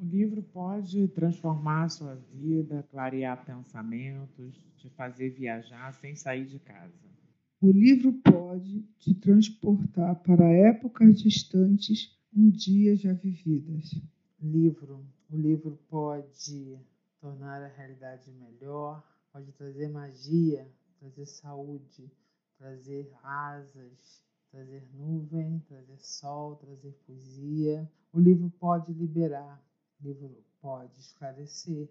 O livro pode transformar a sua vida, clarear pensamentos, te fazer viajar sem sair de casa. O livro pode te transportar para épocas distantes, um dia já vividas. Livro, o livro pode tornar a realidade melhor, pode trazer magia, trazer saúde, trazer asas, trazer nuvem, trazer sol, trazer poesia. O livro pode liberar, o livro pode esclarecer,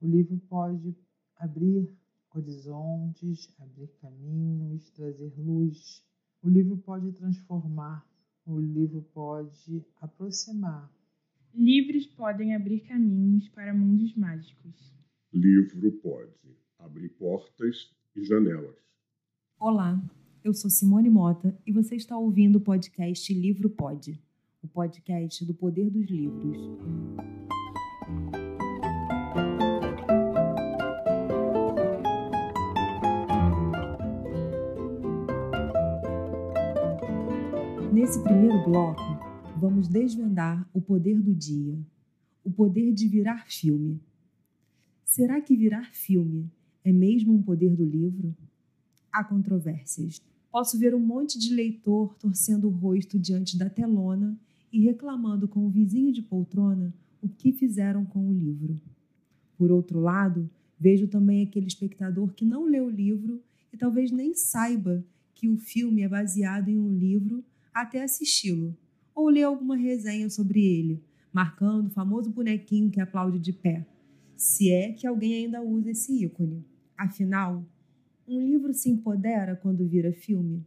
o livro pode abrir horizontes, abrir caminhos, trazer luz. O livro pode transformar, o livro pode aproximar. Livros podem abrir caminhos para mundos mágicos. Livro pode abrir portas e janelas. Olá, eu sou Simone Mota e você está ouvindo o podcast Livro Pode, o podcast do poder dos livros. Nesse primeiro bloco, vamos desvendar o poder do dia, o poder de virar filme. Será que virar filme é mesmo um poder do livro? Há controvérsias. Posso ver um monte de leitor torcendo o rosto diante da telona e reclamando com o vizinho de poltrona o que fizeram com o livro. Por outro lado, vejo também aquele espectador que não lê o livro e talvez nem saiba que o filme é baseado em um livro até assisti-lo, ou ler alguma resenha sobre ele, marcando o famoso bonequinho que aplaude de pé, se é que alguém ainda usa esse ícone. Afinal, um livro se empodera quando vira filme?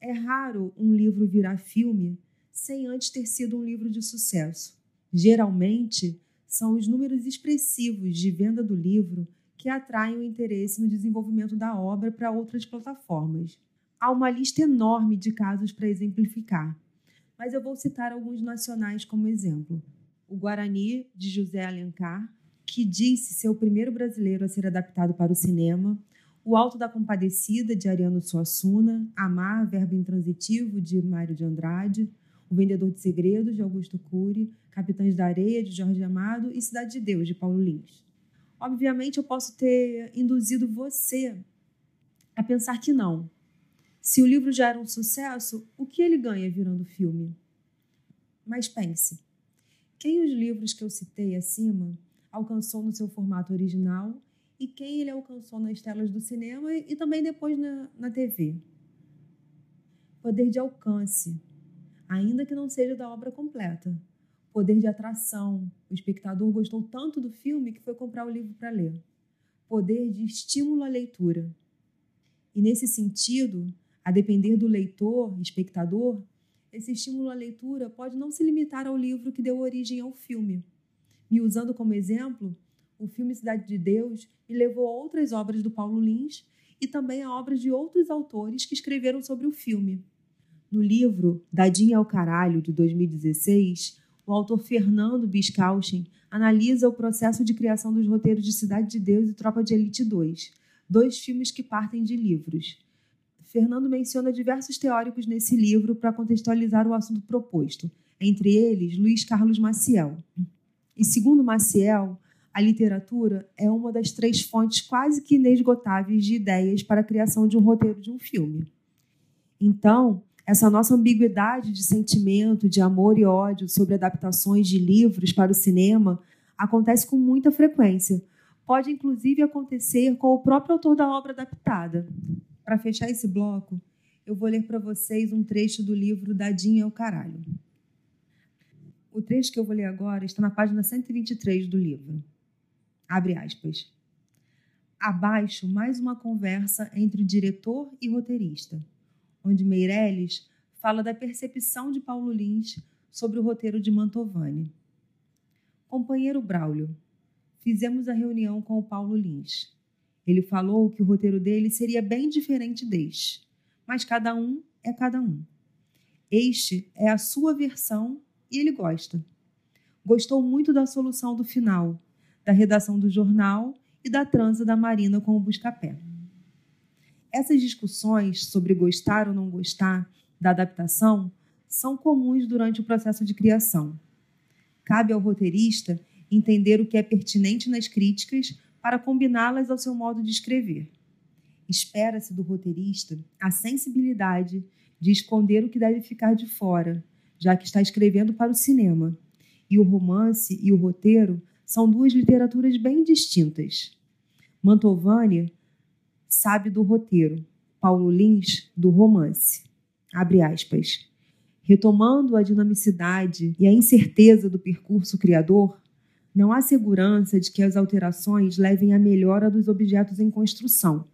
É raro um livro virar filme sem antes ter sido um livro de sucesso. Geralmente, são os números expressivos de venda do livro que atraem o interesse no desenvolvimento da obra para outras plataformas. Há uma lista enorme de casos para exemplificar, mas eu vou citar alguns nacionais como exemplo. O Guarani, de José Alencar, que disse ser o primeiro brasileiro a ser adaptado para o cinema, O Alto da Compadecida, de Ariano Suassuna, Amar, Verbo Intransitivo, de Mário de Andrade, O Vendedor de Segredos, de Augusto Cury, Capitães da Areia, de Jorge Amado. E Cidade de Deus, de Paulo Lins. Obviamente, eu posso ter induzido você a pensar que não, se o livro já era um sucesso, o que ele ganha virando filme? Mas pense: quem os livros que eu citei acima alcançou no seu formato original e quem ele alcançou nas telas do cinema e também depois na, na TV? Poder de alcance, ainda que não seja da obra completa. Poder de atração, o espectador gostou tanto do filme que foi comprar o livro para ler. Poder de estímulo à leitura. E nesse sentido, a depender do leitor, espectador, esse estímulo à leitura pode não se limitar ao livro que deu origem ao filme. Me usando como exemplo, o filme Cidade de Deus me levou a outras obras do Paulo Lins e também a obras de outros autores que escreveram sobre o filme. No livro Dadinha ao Caralho, de 2016, o autor Fernando Biscauchen analisa o processo de criação dos roteiros de Cidade de Deus e Tropa de Elite 2, dois filmes que partem de livros. Fernando menciona diversos teóricos nesse livro para contextualizar o assunto proposto, entre eles Luiz Carlos Maciel. E segundo Maciel, a literatura é uma das três fontes quase que inesgotáveis de ideias para a criação de um roteiro de um filme. Então, essa nossa ambiguidade de sentimento, de amor e ódio sobre adaptações de livros para o cinema acontece com muita frequência. Pode inclusive acontecer com o próprio autor da obra adaptada. Para fechar esse bloco, eu vou ler para vocês um trecho do livro Dadinho é o Caralho. O trecho que eu vou ler agora está na página 123 do livro. Abre aspas. Abaixo, mais uma conversa entre o diretor e roteirista, onde Meirelles fala da percepção de Paulo Lins sobre o roteiro de Mantovani. Companheiro Braulio, fizemos a reunião com o Paulo Lins. Ele falou que o roteiro dele seria bem diferente deste, mas cada um é cada um. Este é a sua versão e ele gosta. Gostou muito da solução do final, da redação do jornal e da transa da Marina com o Buscapé. Essas discussões sobre gostar ou não gostar da adaptação são comuns durante o processo de criação. Cabe ao roteirista entender o que é pertinente nas críticas para combiná-las ao seu modo de escrever. Espera-se do roteirista a sensibilidade de esconder o que deve ficar de fora, já que está escrevendo para o cinema. E o romance e o roteiro são duas literaturas bem distintas. Mantovani sabe do roteiro, Paulo Lins do romance. Abre aspas. Retomando a dinamicidade e a incerteza do percurso criador, não há segurança de que as alterações levem à melhora dos objetos em construção.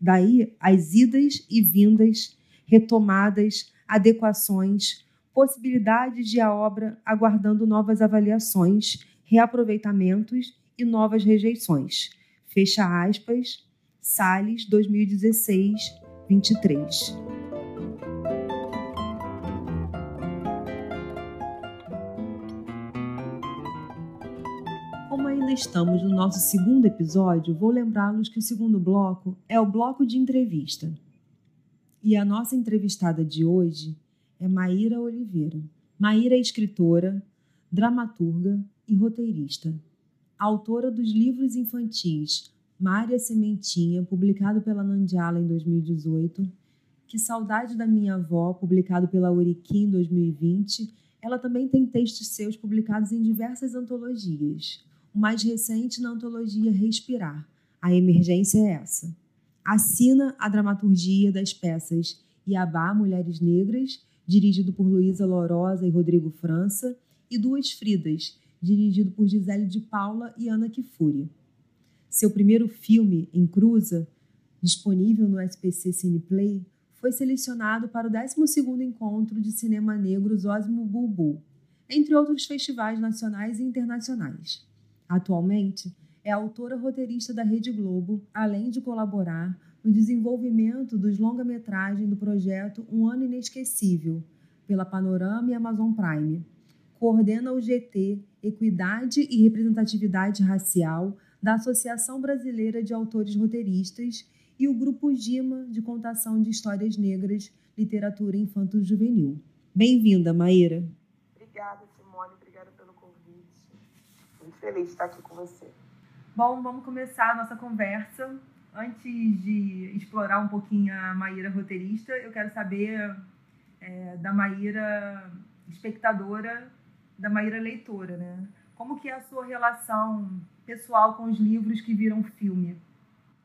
Daí as idas e vindas, retomadas, adequações, possibilidades de a obra aguardando novas avaliações, reaproveitamentos e novas rejeições. Fecha aspas, Salles 2016, 23. Ainda estamos no nosso segundo episódio, vou lembrá-los que o segundo bloco é o bloco de entrevista. E a nossa entrevistada de hoje é Maíra Oliveira. Maíra é escritora, dramaturga e roteirista. Autora dos livros infantis Mária Sementinha, publicado pela Nandiala em 2018, Que Saudade da Minha Avó, publicado pela Uriquim em 2020. Ela também tem textos seus publicados em diversas antologias. O mais recente na antologia Respirar. A emergência é essa. Assina a dramaturgia das peças Iabá Mulheres Negras, dirigido por Luísa Lorosa e Rodrigo França, e Duas Fridas, dirigido por Gisele de Paula e Ana Kifuri. Seu primeiro filme, Em Cruza, disponível no SPC Cineplay, foi selecionado para o 12º Encontro de Cinema Negro Zósimo Bulbul, entre outros festivais nacionais e internacionais. Atualmente, é autora roteirista da Rede Globo, além de colaborar no desenvolvimento dos longa-metragem do projeto Um Ano Inesquecível, pela Panorama e Amazon Prime. Coordena o GT Equidade e Representatividade Racial da Associação Brasileira de Autores Roteiristas e o Grupo Gima de Contação de Histórias Negras, Literatura Infanto-Juvenil. Bem-vinda, Maíra. Obrigada, feliz de estar aqui com você. Bom, vamos começar a nossa conversa. Antes de explorar um pouquinho a Maíra roteirista, eu quero saber é, da Maíra espectadora, da Maíra leitora, né? Como que é a sua relação pessoal com os livros que viram filme?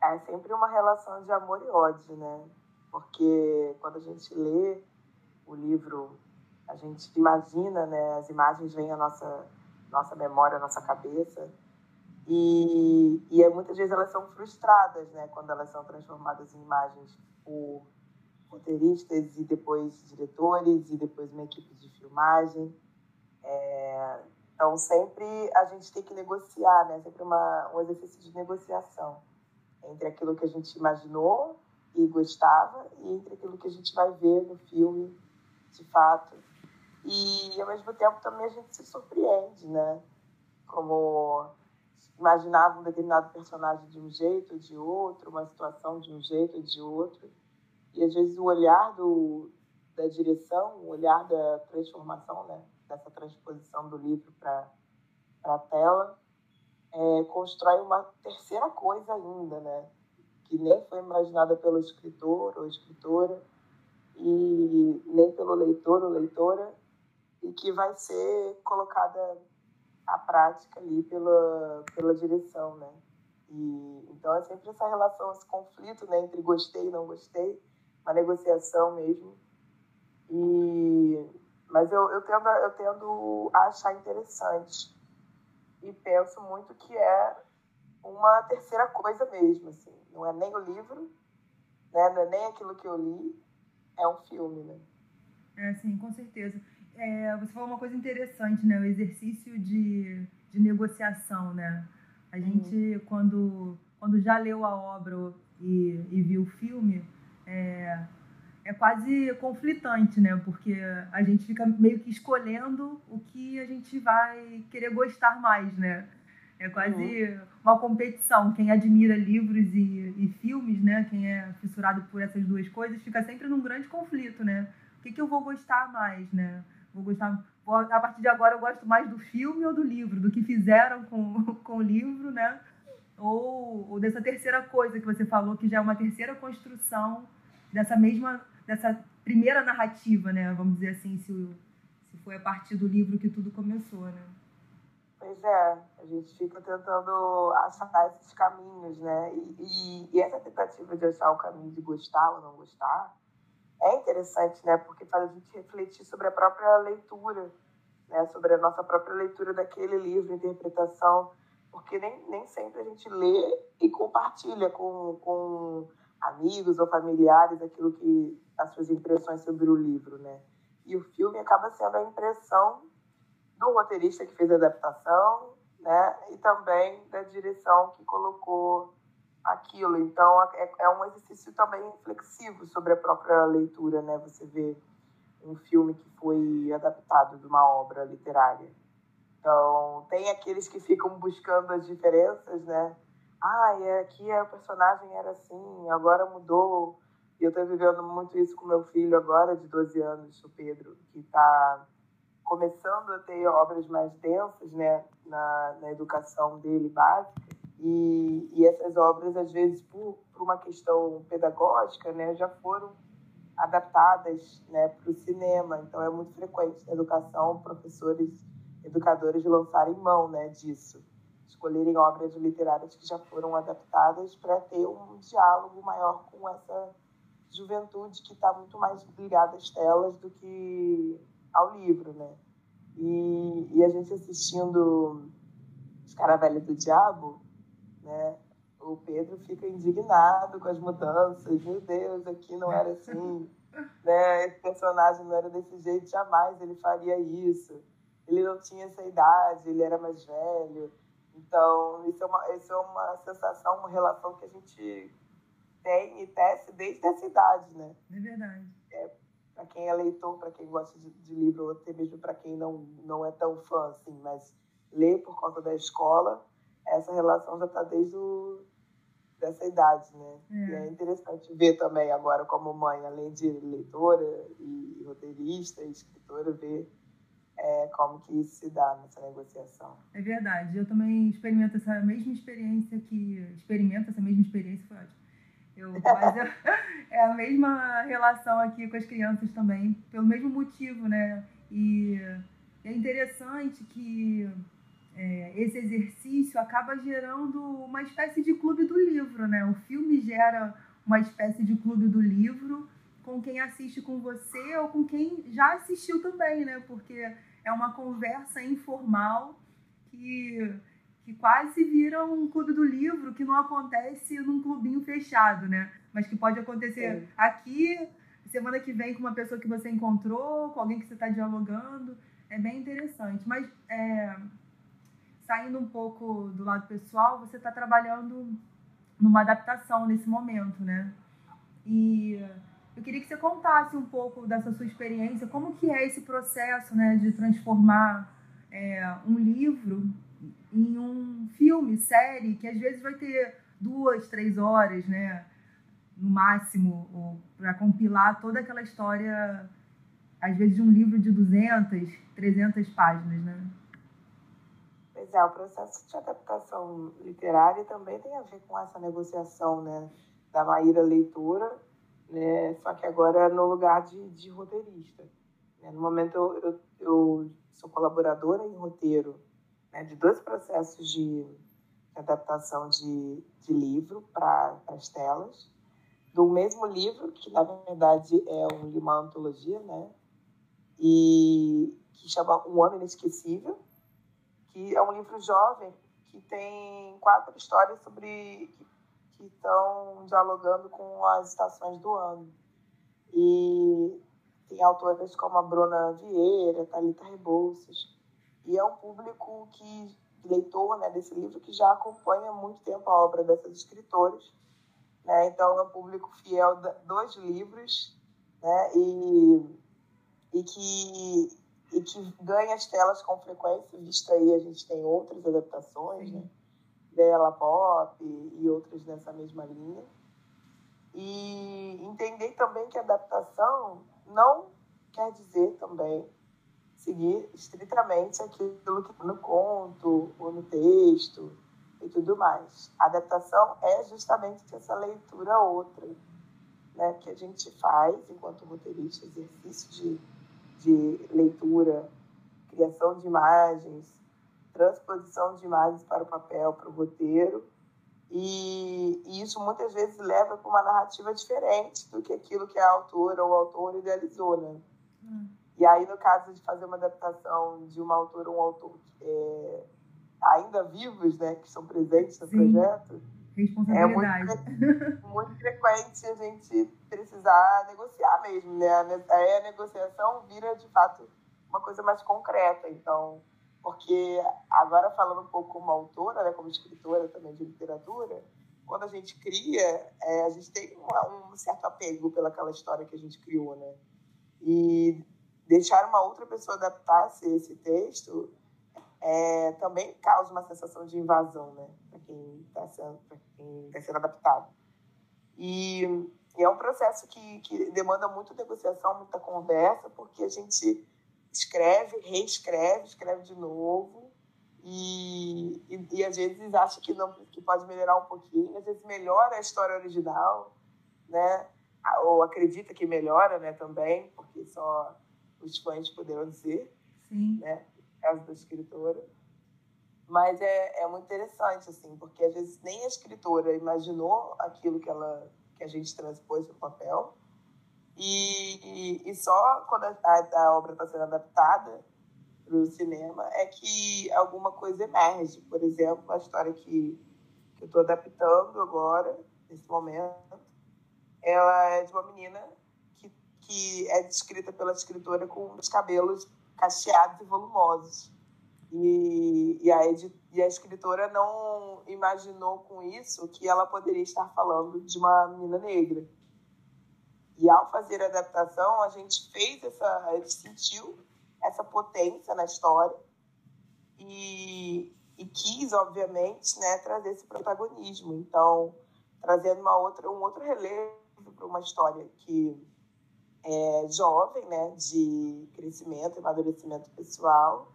É sempre uma relação de amor e ódio, né? Porque quando a gente lê o livro, a gente imagina, né? As imagens vêm à nossa, nossa memória, nossa cabeça. E, e muitas vezes elas são frustradas, né? Quando elas são transformadas em imagens por roteiristas e depois diretores e depois uma equipe de filmagem. É, então, sempre a gente tem que negociar, né? Sempre uma, um exercício de negociação entre aquilo que a gente imaginou e gostava e entre aquilo que a gente vai ver no filme, de fato. E, ao mesmo tempo, também a gente se surpreende, né? Como imaginava um determinado personagem de um jeito ou de outro, uma situação de um jeito ou de outro. E, às vezes, o olhar do, da direção, o olhar da transformação, né? dessa transposição do livro para a tela, é, constrói uma terceira coisa ainda, né? que nem foi imaginada pelo escritor ou escritora, e nem pelo leitor ou leitora, e que vai ser colocada à prática ali pela, pela direção, né? E, então é sempre essa relação, esse conflito né, entre gostei e não gostei, uma negociação mesmo. E mas eu, eu, tendo, eu tendo a achar interessante. E penso muito que é uma terceira coisa mesmo, assim. Não é nem o livro, né? não é nem aquilo que eu li, é um filme, né? É, sim, com certeza. É, você falou uma coisa interessante, né? O exercício de, de negociação, né? A gente, uhum. quando, quando já leu a obra e, e viu o filme, é, é quase conflitante, né? Porque a gente fica meio que escolhendo o que a gente vai querer gostar mais, né? É quase uhum. uma competição. Quem admira livros e, e, filmes, né? Quem é fissurado por essas duas coisas, fica sempre num grande conflito, né? O que, que eu vou gostar mais, né? Vou gostar, a partir de agora eu gosto mais do filme ou do livro, do que fizeram com, com o livro, né? Ou, ou dessa terceira coisa que você falou, que já é uma terceira construção dessa mesma, dessa primeira narrativa, né? Vamos dizer assim, se, se foi a partir do livro que tudo começou, né? Pois é, a gente fica tentando achar esses caminhos, né? E, e, e, essa tentativa de achar o caminho de gostar ou não gostar é interessante, né? Porque faz a gente refletir sobre a própria leitura, né? Sobre a nossa própria leitura daquele livro, interpretação, porque nem, nem sempre a gente lê e compartilha com, com amigos ou familiares aquilo que as suas impressões sobre o livro, né? E o filme acaba sendo a impressão do roteirista que fez a adaptação, né? E também da direção que colocou aquilo. Então é, é um exercício também reflexivo sobre a própria leitura, né? Você vê um filme que foi adaptado de uma obra literária. Então tem aqueles que ficam buscando as diferenças, né? Ah, é, aqui o personagem era assim, agora mudou. E eu estou vivendo muito isso com meu filho agora, de 12 anos, o Pedro, que está começando a ter obras mais densas né, na, na educação dele básica. E, e essas obras, às vezes, por, por uma questão pedagógica, né, já foram adaptadas né, para o cinema. Então, é muito frequente na educação professores, educadores lançarem mão né, disso, escolherem obras literárias que já foram adaptadas para ter um diálogo maior com essa juventude que está muito mais ligada às telas do que ao livro, né? E, e a gente assistindo Escaravelha do Diabo, né? O Pedro fica indignado com as mudanças. Meu Deus, aqui não era assim. né? Esse personagem não era desse jeito, jamais ele faria isso. Ele não tinha essa idade, ele era mais velho. Então, isso é uma, isso é uma sensação, uma relação que a gente tem e tece desde essa idade, né? É verdade. É, para quem é leitor, para quem gosta de, de, livro, ou até mesmo para quem não, não é tão fã, assim, mas lê por conta da escola, essa relação já está desde o, dessa idade, né? É. E é interessante ver também agora como mãe, além de leitora e roteirista e escritora, ver é, como que isso se dá nessa negociação. É verdade. Eu também experimento essa mesma experiência que... Experimento essa mesma experiência, foi ótimo eu, mas eu, é a mesma relação aqui com as crianças também, pelo mesmo motivo, né? E é interessante que é, esse exercício acaba gerando uma espécie de clube do livro, né? O filme gera uma espécie de clube do livro com quem assiste com você ou com quem já assistiu também, né? Porque é uma conversa informal que que quase vira um clube do livro que não acontece num clubinho fechado, né? Mas que pode acontecer é. aqui, semana que vem, com uma pessoa que você encontrou, com alguém que você está dialogando. É bem interessante. Mas é, saindo um pouco do lado pessoal, você está trabalhando numa adaptação nesse momento, né? E eu queria que você contasse um pouco dessa sua experiência, como que é esse processo, né, de transformar é, um livro em um filme, série, que às vezes vai ter duas, três horas, né? No máximo, para compilar toda aquela história, às vezes de um livro de 200, 300 páginas, né? É, o processo de adaptação literária também tem a ver com essa negociação, né? Da Maíra Leitura, né? Só que agora no lugar de, de roteirista. Né? No momento eu, eu, eu sou colaboradora em roteiro né, de dois processos de adaptação de, de livro para as telas, do mesmo livro, que na verdade é uma antologia, né? E que chama Um Ano Inesquecível, que é um livro jovem que tem quatro histórias sobre que estão dialogando com as estações do ano. E tem autores como a Bruna Vieira, Thalita Rebouças, e é um público que leitor né, desse livro que já acompanha há muito tempo a obra dessas escritoras. Né? Então, é um público fiel dos livros né? e, e, que, e que ganha as telas com frequência, visto aí a gente tem outras adaptações, né? dela pop e outras nessa mesma linha. E entender também que adaptação não quer dizer também seguir estritamente aquilo que está no conto ou no texto e tudo mais. A adaptação é justamente essa leitura outra, né, que a gente faz enquanto roteirista, exercício de, de leitura, criação de imagens, transposição de imagens para o papel, para o roteiro, e, e isso muitas vezes leva para uma narrativa diferente do que aquilo que a autora ou o autor idealizou, né? Hum. E aí, no caso de fazer uma adaptação de uma autora ou um autor é, ainda vivos, né, que estão presentes no Sim. projeto, é muito, muito frequente a gente precisar negociar mesmo, né? Aí a negociação vira, de fato, uma coisa mais concreta. Então, porque agora falando um pouco como autora, né, como escritora também de literatura, quando a gente cria, é, a gente tem um, um certo apego pelaquela história que a gente criou, né? E deixar uma outra pessoa adaptar-se esse texto é, também causa uma sensação de invasão, né? Para quem está sendo, quem tá sendo adaptado. E, e, é um processo que, que demanda muita negociação, muita conversa, porque a gente escreve, reescreve, escreve de novo. E, e, e, às vezes acha que não que pode melhorar um pouquinho, às vezes melhora a história original, né? Ou acredita que melhora, né? Também, porque só os fãs poderão dizer, Sim. né? Caso da escritora. Mas é, é muito interessante, assim, porque às vezes nem a escritora imaginou aquilo que, ela, que a gente transpôs no papel. E, e, e só quando a, a, obra está sendo adaptada para o cinema é que alguma coisa emerge. Por exemplo, a história que, que eu estou adaptando agora, nesse momento, ela é de uma menina que é descrita pela escritora com os cabelos cacheados e volumosos. E, e, a, e a escritora não imaginou com isso que ela poderia estar falando de uma menina negra. E ao fazer a adaptação, a gente fez essa. A gente sentiu essa potência na história e, e quis, obviamente, né, trazer esse protagonismo. Então, trazendo uma outra, um outro relevo para uma história que é, jovem, né, de crescimento, amadurecimento pessoal,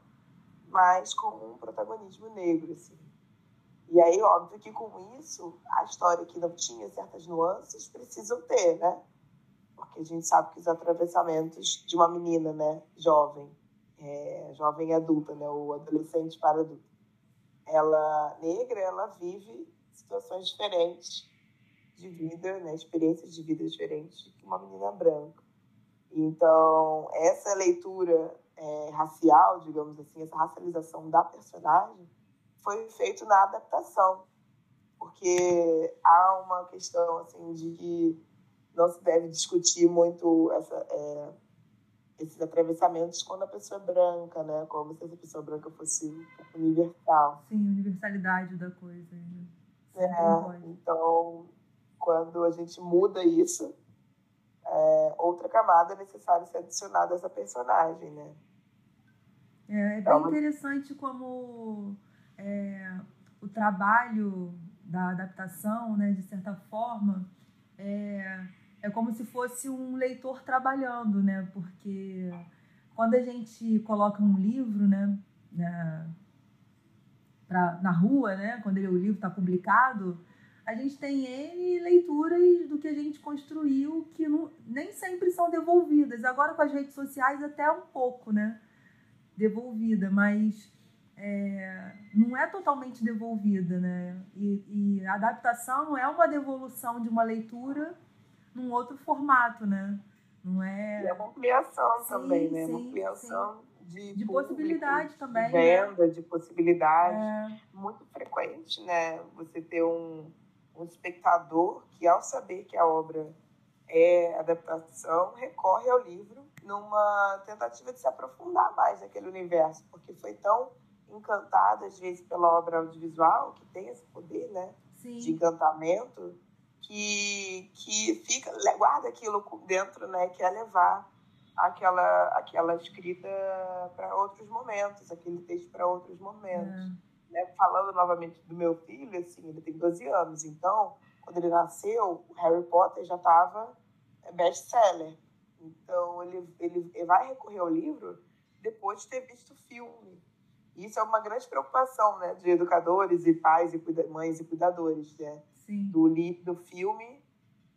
mas com um protagonismo negro, assim. E aí, óbvio que com isso, a história que não tinha certas nuances precisam ter, né? Porque a gente sabe que os atravessamentos de uma menina, né, jovem, é, jovem adulta, né, ou adolescente para adulto, ela negra, ela vive situações diferentes de vida, né, experiências de vida diferentes que uma menina branca. Então, essa leitura é, racial, digamos assim, essa racialização da personagem, foi feito na adaptação, porque há uma questão assim de que não se deve discutir muito essa, é, esses atravessamentos quando a pessoa é branca, né? Como se essa pessoa branca fosse universal. Sim, universalidade da coisa. Né? É, então, quando a gente muda isso, é, outra camada é necessário ser adicionada a essa personagem, né? É, é bem então, interessante como é, o trabalho da adaptação, né, de certa forma, é, é como se fosse um leitor trabalhando, né? Porque quando a gente coloca um livro, né, na, pra, na rua, né, quando ele, o livro está publicado, a gente tem N leituras do que a gente construiu que não, nem sempre são devolvidas. Agora com as redes sociais até um pouco, né? Devolvida, mas é, não é totalmente devolvida, né? E, e, a adaptação não é uma devolução de uma leitura num outro formato, né? Não é... E é uma ampliação sim, também, né? Sim, uma ampliação de, de possibilidade também. De né? venda, né? de possibilidade. É. Muito frequente, né? Você ter um um espectador que, ao saber que a obra é adaptação, recorre ao livro numa tentativa de se aprofundar mais naquele universo, porque foi tão encantado, às vezes, pela obra audiovisual, que tem esse poder né, de encantamento, que, que fica, guarda aquilo dentro, né, que é levar aquela, aquela escrita para outros momentos, aquele texto para outros momentos. É né, falando novamente do meu filho, assim, ele tem 12 anos, então, quando ele nasceu, o Harry Potter já estava best-seller. Então, ele, ele vai recorrer ao livro depois de ter visto o filme. Isso é uma grande preocupação né, de educadores e pais e mães e cuidadores né, do, do filme,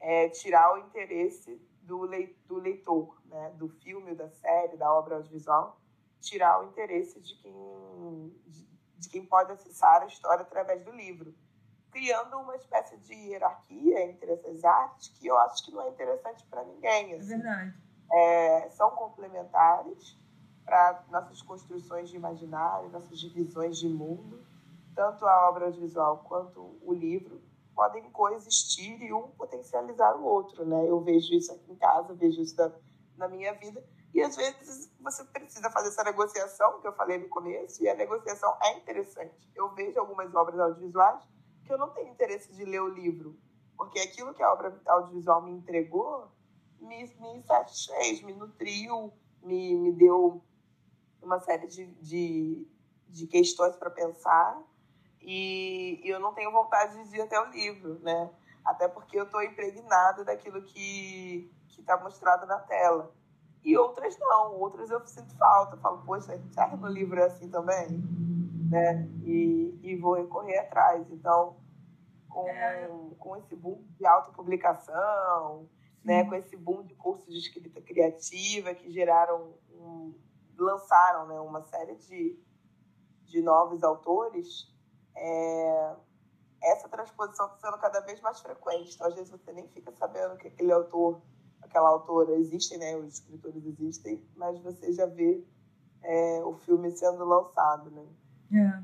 é, tirar o interesse do, do leitor, né, do filme, da série, da obra audiovisual, tirar o interesse de quem, de, de quem pode acessar a história através do livro criando uma espécie de hierarquia entre essas artes que eu acho que não é interessante para ninguém. É assim. É verdade. É, são complementares para nossas construções de imaginário, nossas divisões de mundo. Tanto a obra audiovisual quanto o livro podem coexistir e um potencializar o outro, né? Eu vejo isso aqui em casa, vejo isso da, na minha vida. E às vezes você precisa fazer essa negociação que eu falei no começo, e a negociação é interessante. Eu vejo algumas obras audiovisuais que eu não tenho interesse de ler o livro, porque aquilo que a obra audiovisual me entregou me, me satisfez, me nutriu, me, me deu uma série de, de, de questões para pensar e, eu não tenho vontade de ir até o livro, né? Até porque eu estou impregnada daquilo que está mostrado na tela. E outras não, outras eu sinto falta. Eu falo, poxa, será que no livro é assim também? Né? E, e vou recorrer atrás. Então, com, é. com esse boom de autopublicação, né? com esse boom de cursos de escrita criativa que geraram, um, lançaram né? uma série de, de novos autores, é, essa transposição está sendo cada vez mais frequente. Então, às vezes, você nem fica sabendo que aquele autor, aquela autora existem, né? os escritores existem, mas você já vê é, o filme sendo lançado. Né? É.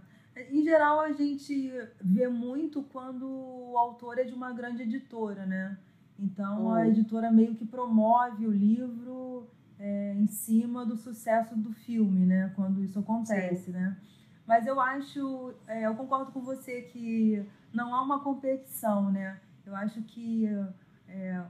Em geral, a gente vê muito quando o autor é de uma grande editora, né? Então, a editora meio que promove o livro é, em cima do sucesso do filme, né? Quando isso acontece, Sim. né? Mas eu acho, é, eu concordo com você que não há uma competição, né? Eu acho que é,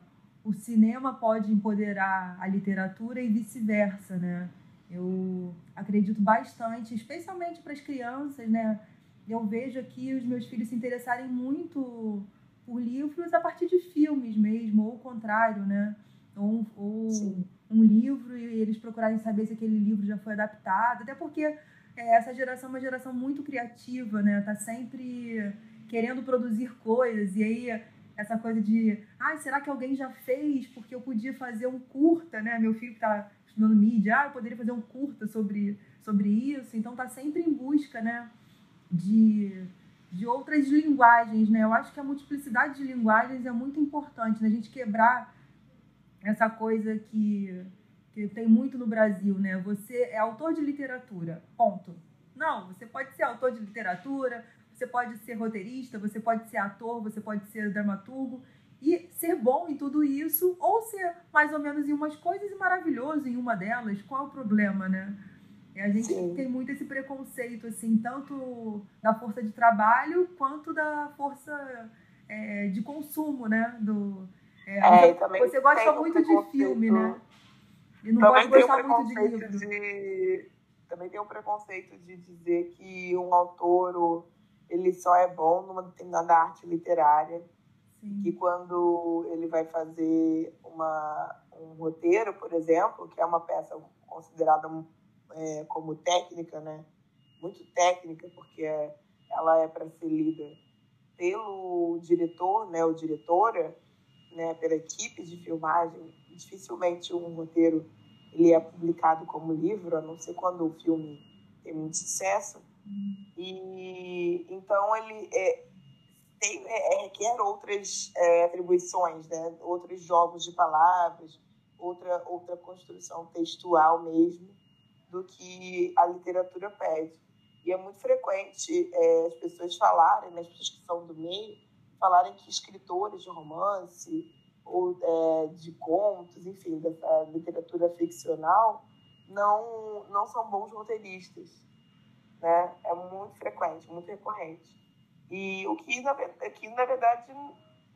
o cinema pode empoderar a literatura e vice-versa, né? Eu acredito bastante, especialmente para as crianças, né? Eu vejo aqui os meus filhos se interessarem muito por livros a partir de filmes mesmo, ou o contrário, né? Ou, ou um livro e eles procurarem saber se aquele livro já foi adaptado, até porque é, essa geração é uma geração muito criativa, né? Tá sempre querendo produzir coisas e aí essa coisa de, ah, será que alguém já fez porque eu podia fazer um curta, né? Meu filho que tá estudando mídia, ah, eu poderia fazer um curta sobre, sobre isso. Então tá sempre em busca, né, de, de outras linguagens, né? Eu acho que a multiplicidade de linguagens é muito importante, né? A gente quebrar essa coisa que, que tem muito no Brasil, né? Você é autor de literatura, ponto. Não, você pode ser autor de literatura, você pode ser roteirista, você pode ser ator, você pode ser dramaturgo e ser bom em tudo isso, ou ser mais ou menos em umas coisas e maravilhoso em uma delas, qual é o problema, né? A gente Sim. tem muito esse preconceito, assim, tanto da força de trabalho quanto da força é, de consumo, né? Do, é, é, você gosta muito de filme, né? E não também pode gostar muito de livro. De, também tem um preconceito de dizer que um autor ele só é bom numa determinada arte literária Sim. que quando ele vai fazer uma, um roteiro, por exemplo, que é uma peça considerada é, como técnica, né? muito técnica, porque é, ela é para ser lida pelo diretor, né, ou diretora, né, pela equipe de filmagem. Dificilmente um roteiro ele é publicado como livro, a não ser quando o filme tem muito sucesso. E então ele é, tem, é, é, requer outras é, atribuições, né? outros jogos de palavras, outra, outra construção textual mesmo do que a literatura pede. E é muito frequente é, as pessoas falarem, né, as pessoas que são do meio, falarem que escritores de romance ou é, de contos, enfim, dessa literatura ficcional, não, não são bons roteiristas. Né? É muito frequente, muito recorrente. E o que, na, que, na verdade,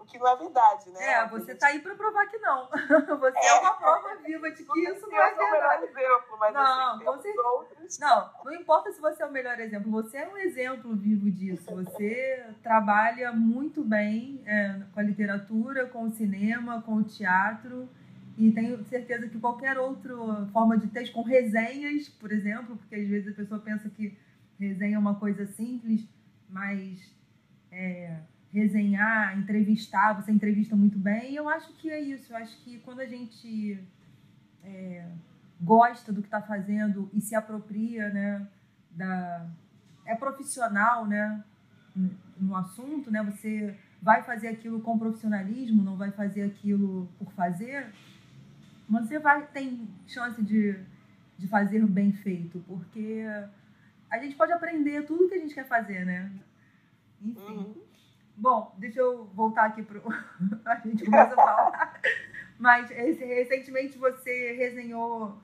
o que não é verdade, né? É, você está aí para provar que não. Você é, é uma prova viva de que isso não é verdade. Exemplo, mas não, assim, você... outros. Não, não importa se você é o melhor exemplo, você é um exemplo vivo disso. Você trabalha muito bem é, com a literatura, com o cinema, com o teatro. E tenho certeza que qualquer outra forma de texto, com resenhas, por exemplo, porque às vezes a pessoa pensa que resenha é uma coisa simples, mas é, resenhar, entrevistar, você entrevista muito bem. E eu acho que é isso. Eu acho que quando a gente é, gosta do que está fazendo e se apropria, né, da é profissional, né, no assunto, né, você vai fazer aquilo com profissionalismo, não vai fazer aquilo por fazer, você vai tem chance de, de fazer bem feito, porque a gente pode aprender tudo que a gente quer fazer, né? Enfim. Uhum. Bom, deixa eu voltar aqui para a gente começa a falar. Mas recentemente você resenhou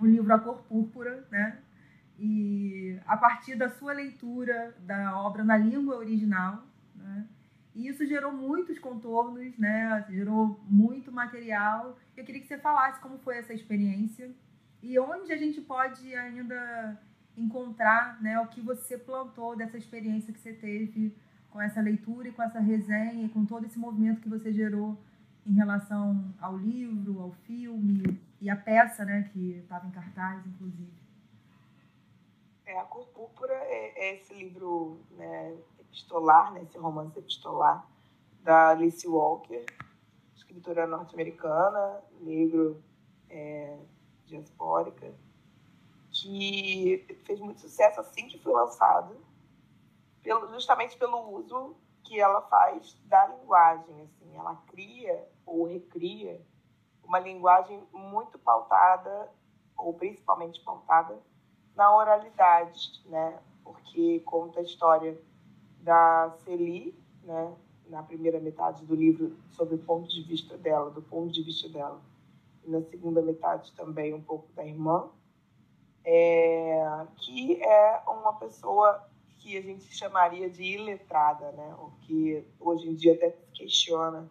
o livro A Cor Púrpura, né? E a partir da sua leitura da obra na língua original, né? E isso gerou muitos contornos, né? Gerou muito material. Eu queria que você falasse como foi essa experiência e onde a gente pode ainda encontrar, né, o que você plantou dessa experiência que você teve com essa leitura e com essa resenha e com todo esse movimento que você gerou em relação ao livro, ao filme e à peça, né, que estava em cartaz, inclusive. É, a Cor Púrpura é, é esse livro né, epistolar, né, esse romance epistolar da Alice Walker, escritora norte-americana, negro, é, diaspórica, que fez muito sucesso assim que foi lançado, pelo, justamente pelo uso que ela faz da linguagem. Assim, ela cria ou recria uma linguagem muito pautada, ou principalmente pautada, na oralidade, né? porque conta a história da Celi, né? na primeira metade do livro, sobre o ponto de vista dela, do ponto de vista dela. E na segunda metade também um pouco da irmã, é, que é uma pessoa que a gente chamaria de iletrada, né? O que hoje em dia até se questiona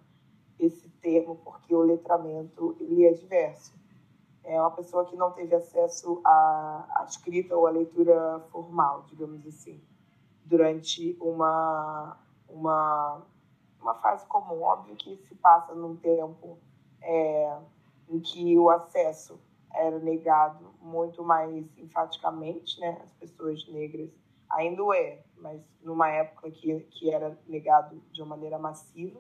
esse termo, porque o letramento ele é diverso. É uma pessoa que não teve acesso à, à escrita ou à leitura formal, digamos assim, durante uma, uma, uma fase comum. Óbvio que se passa num tempo é, em que o acesso era negado muito mais enfaticamente, né? As pessoas negras ainda é, mas numa época que, que era negado de uma maneira massiva,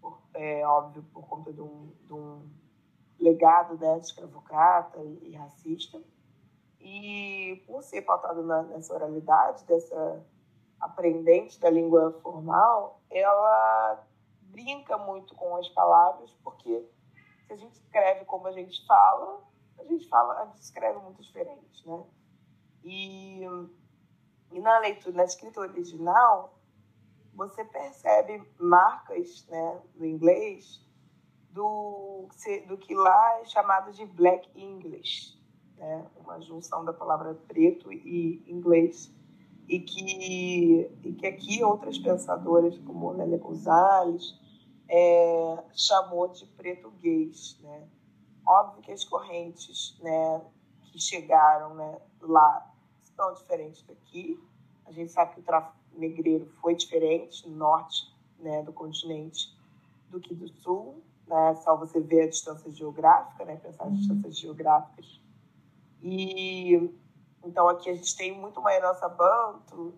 por, é óbvio, por conta de um, de um legado de escravocrata e, e, racista. E por ser pautado na, nessa oralidade, dessa aprendente da língua formal, ela brinca muito com as palavras, porque se a gente escreve como a gente fala, a gente fala, a gente escreve muito diferente, né? E, e na leitura, na escrita original, você percebe marcas, né, do inglês, do, do que lá é chamado de Black English, né? Uma junção da palavra preto e inglês. E que, e que aqui outras pensadoras, como Nélia Gonzalez, é, chamou de português, né? Óbvio que as correntes né, que chegaram né, lá são diferentes daqui. A gente sabe que o tráfico negreiro foi diferente no norte né, do continente do que do sul. Né? Só você ver a distância geográfica, né? pensar as uhum. distâncias geográficas. E então aqui a gente tem muito uma herança banto,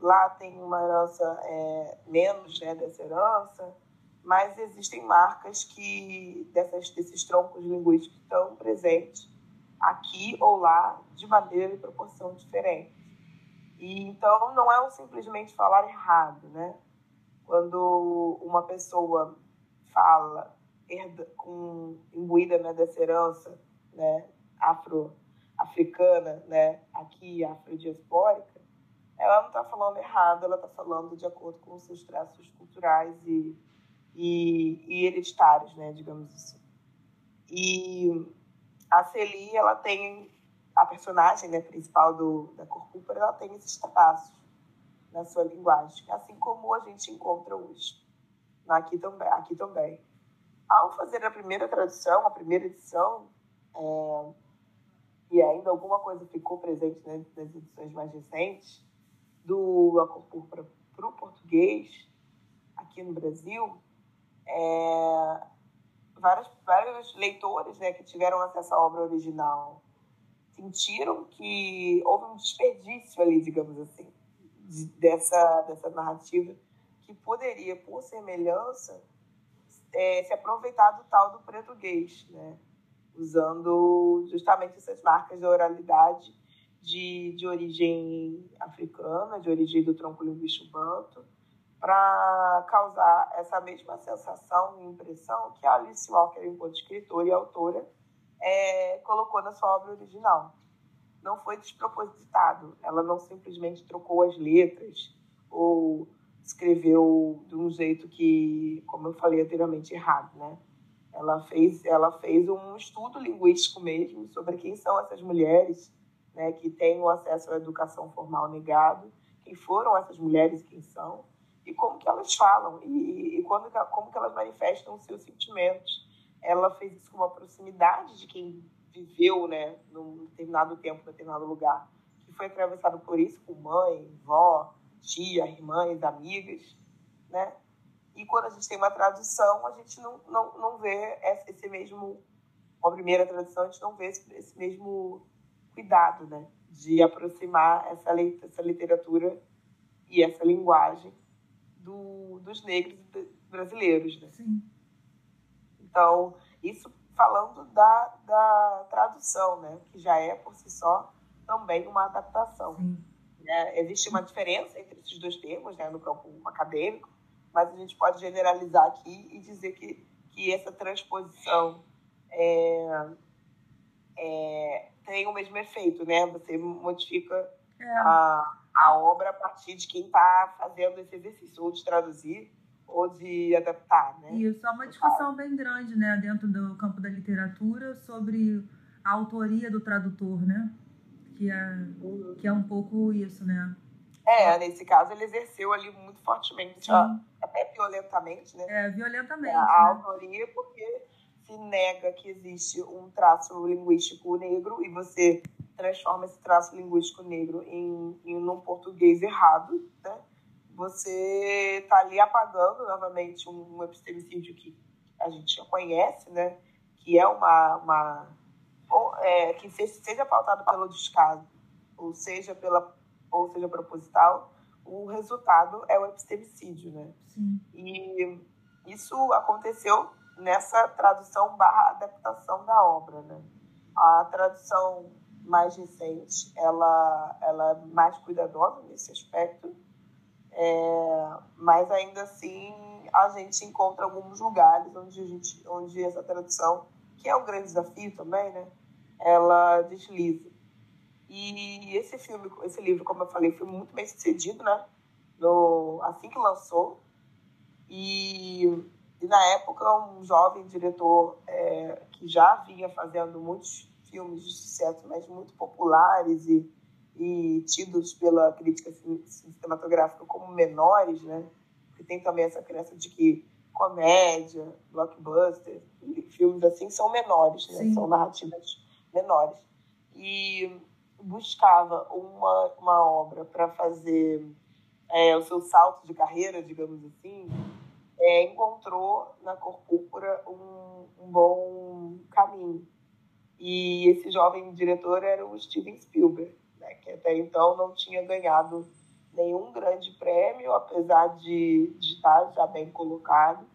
lá tem uma herança é, menos né, dessa herança mas existem marcas que dessas, desses troncos linguísticos estão presentes aqui ou lá de maneira e proporção diferente. E então não é um simplesmente falar errado, né? Quando uma pessoa fala herda, com imbuída né, dessa herança, né, afro-africana, né, aqui afrodiaspórica, ela não está falando errado, ela está falando de acordo com os seus traços culturais e e, e hereditários, né, digamos assim. E a Celi, ela tem a personagem né, principal do, da Corpúpera, ela tem esses traços na sua linguagem, assim como a gente encontra hoje, aqui também. Aqui também. Ao fazer a primeira tradução, a primeira edição, é, e ainda alguma coisa ficou presente né, nas edições mais recentes, do A Cor para o português, aqui no Brasil, é, várias, vários leitores né, que tiveram acesso à obra original sentiram que houve um desperdício ali, digamos assim, de, dessa, dessa narrativa que poderia, por semelhança, é, se aproveitar do tal do português, né? usando justamente essas marcas de oralidade de, de origem africana, de origem do tronco linguístico banto, para causar essa mesma sensação e impressão que a Alice Walker, enquanto escritora e autora, é, colocou na sua obra original. Não foi despropositado, ela não simplesmente trocou as letras ou escreveu de um jeito que, como eu falei anteriormente, errado, né? Ela fez, ela fez um estudo linguístico mesmo sobre quem são essas mulheres né, que têm o acesso à educação formal negado, quem foram essas mulheres e quem são, e como que elas falam, e, e quando, como que elas manifestam os seus sentimentos. Ela fez isso com uma proximidade de quem viveu né, num determinado tempo, num determinado lugar, que foi atravessado por isso, com mãe, vó, tia, irmãs, amigas, né? E quando a gente tem uma tradução, a gente não, não, não vê esse mesmo, uma primeira tradução, a gente não vê esse, esse mesmo cuidado, né? De aproximar essa, essa literatura e essa linguagem do, dos negros brasileiros, né? Sim. Então, isso falando da, da tradução, né? Que já é, por si só, também uma adaptação. Né? Existe uma diferença entre esses dois termos, né? No campo acadêmico, mas a gente pode generalizar aqui e dizer que, que essa transposição é, é, tem o mesmo efeito, né? Você modifica é. a, a obra a partir de quem está fazendo esse exercício, ou de traduzir ou de adaptar, né? Isso, é uma discussão bem grande, né, dentro do campo da literatura sobre a autoria do tradutor, né? Que é, uhum. que é um pouco isso, né? É, nesse caso ele exerceu ali muito fortemente, ó, até violentamente, né? É, violentamente. A, né? autoria, porque se nega que existe um traço linguístico negro e você transforma esse traço linguístico negro em, em um português errado, né? Você está ali apagando novamente um, um epistemicídio que a gente já conhece, né? Que é uma, uma ou, é, que seja pautado pelo descaso, ou seja pela ou seja proposital, o resultado é o epistemicídio, né? Sim. E isso aconteceu nessa tradução barra adaptação da obra, né? A tradução mais recente, ela, ela é mais cuidadosa nesse aspecto, é, mas ainda assim a gente encontra alguns lugares onde, a gente, onde essa tradução, que é um grande desafio também, né? Ela desliza. E esse filme, esse livro, como eu falei, foi muito bem sucedido, né? No, assim que lançou. E, e na época, um jovem diretor é, que já vinha fazendo muitos filmes de sucesso, mas muito populares e, e tidos pela crítica cinematográfica como menores, né? Porque tem também essa crença de que comédia, blockbuster, filmes assim são menores, né? São narrativas menores. E buscava uma, uma obra para fazer é, o seu salto de carreira, digamos assim, é, encontrou na Cor Púrpura um, um bom caminho. E esse jovem diretor era o Steven Spielberg, né, que até então não tinha ganhado nenhum grande prêmio, apesar de, de estar já bem colocado,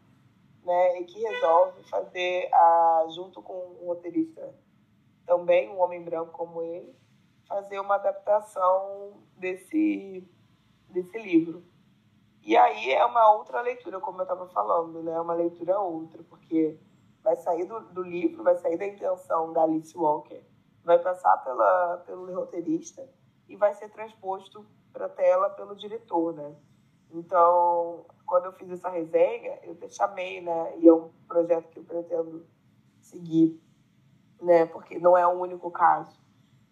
né, e que resolve fazer, a, junto com um roteirista também, um homem branco como ele, fazer uma adaptação desse, desse livro. E aí é uma outra leitura, como eu estava falando, né? É uma leitura outra, porque vai sair do, do, livro, vai sair da intenção da Alice Walker, vai passar pela, pelo roteirista e vai ser transposto para a tela pelo diretor, né? Então, quando eu fiz essa resenha, eu te chamei, né? E é um projeto que eu pretendo seguir, né? Porque não é o único caso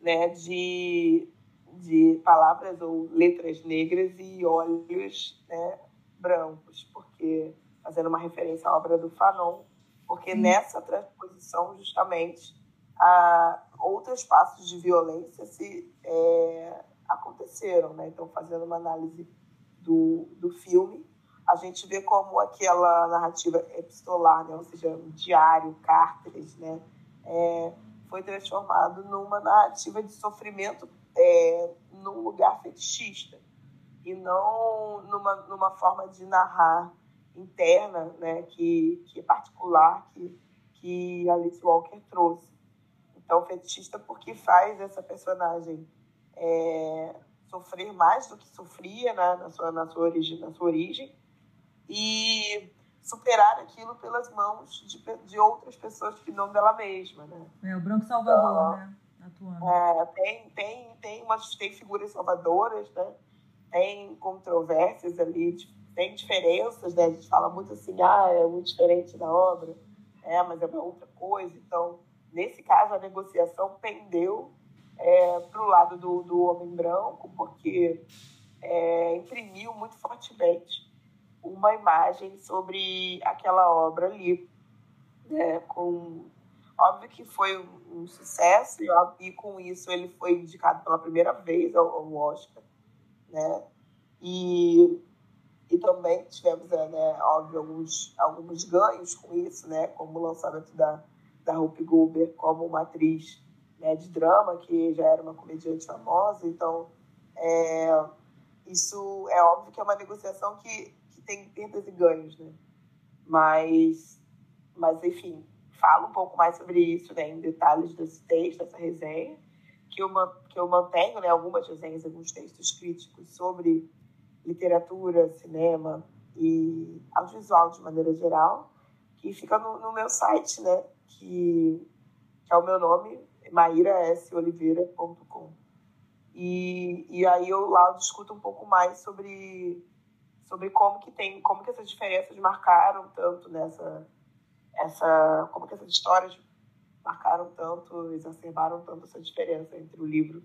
né, de, de palavras ou letras negras e olhos né, brancos, porque fazendo uma referência à obra do Fanon, porque nessa transposição justamente a, outros passos de violência se é, aconteceram, né? Então fazendo uma análise do, do filme, a gente vê como aquela narrativa epistolar, né, ou seja, um diário, cartas, né, é, foi transformado numa narrativa de sofrimento é, num lugar fetichista. E não numa, numa forma de narrar interna, né, que, que é particular, que, que Alice Walker trouxe. Então, fetichista porque faz essa personagem é, sofrer mais do que sofria né, na, sua, na, sua origem, na sua origem e superar aquilo pelas mãos de, de outras pessoas que não dela mesma, né? É, o Branco Salvador, então, né? Atuando. É, tem, tem, tem, umas, tem figuras salvadoras, né? Tem controvérsias ali, tem diferenças, né? A gente fala muito assim, ah, é muito diferente da obra. É, mas é uma outra coisa. Então, nesse caso, a negociação pendeu é, para o lado do, do homem branco, porque é, imprimiu muito fortemente uma imagem sobre aquela obra ali, né, com óbvio que foi um, um sucesso e, e, com isso ele foi indicado pela primeira vez ao, ao Oscar, né, e e também tivemos, é, né, óbvio, alguns, alguns ganhos com isso, né, como o lançamento da, da Rupi Goldberg como uma atriz né, de drama, que já era uma comediante famosa. Então, é, isso é óbvio que é uma negociação que tem perdas e ganhos, né? Mas, mas enfim, falo um pouco mais sobre isso, né, em detalhes desse texto, dessa resenha, que eu, que eu mantenho, né, algumas resenhas, alguns textos críticos sobre literatura, cinema e audiovisual de maneira geral, que fica no, no meu site, né, que, que é o meu nome, mairasoliveira.com. E, e aí eu lá eu discuto um pouco mais sobre sobre como que tem, como que essas diferenças marcaram tanto nessa essa, como que essas histórias marcaram tanto, exacerbaram tanto essa diferença entre o livro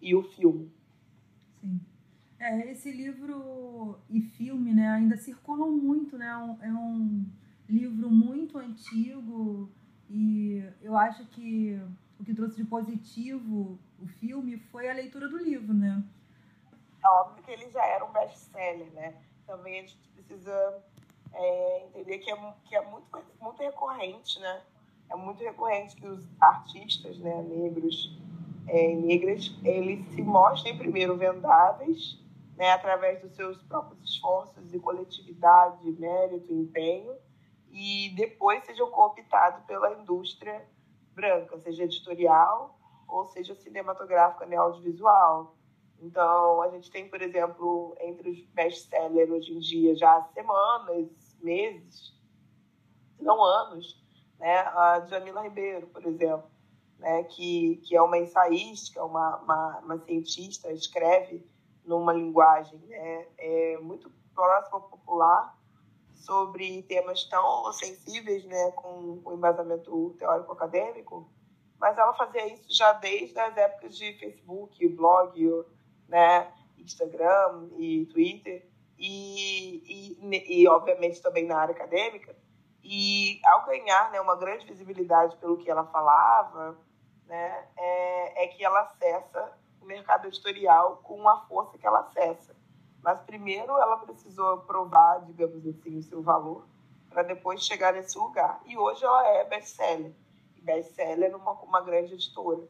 e o filme. Sim. É, esse livro e filme, né, ainda circulam muito, né? É um livro muito antigo e eu acho que o que trouxe de positivo o filme foi a leitura do livro, né? É óbvio que ele já era um best-seller, né? também a gente precisa é, entender que é, que é muito, muito recorrente, né? É muito recorrente que os artistas né, negros é, negras, eles se mostrem primeiro vendáveis, né, através dos seus próprios esforços e coletividade, mérito, empenho, e depois sejam cooptados pela indústria branca, seja editorial ou seja cinematográfica, né, audiovisual. Então, a gente tem, por exemplo, entre os best-sellers hoje em dia, já há semanas, meses, não anos, né? a Jamila Ribeiro, por exemplo, né? que, que é uma ensaística, uma, uma, uma cientista, escreve numa linguagem né? é muito próxima popular sobre temas tão sensíveis, né, com o embasamento teórico acadêmico, mas ela fazia isso já desde as épocas de Facebook, blog, né? Instagram e Twitter, e, e, e obviamente também na área acadêmica. E ao ganhar né, uma grande visibilidade pelo que ela falava, né, é, é que ela acessa mercado editorial com a força que ela acessa. Mas primeiro ela precisou provar, digamos assim, o seu valor para depois chegar nesse lugar. E hoje ela é best-seller. E best-seller numa uma grande editora,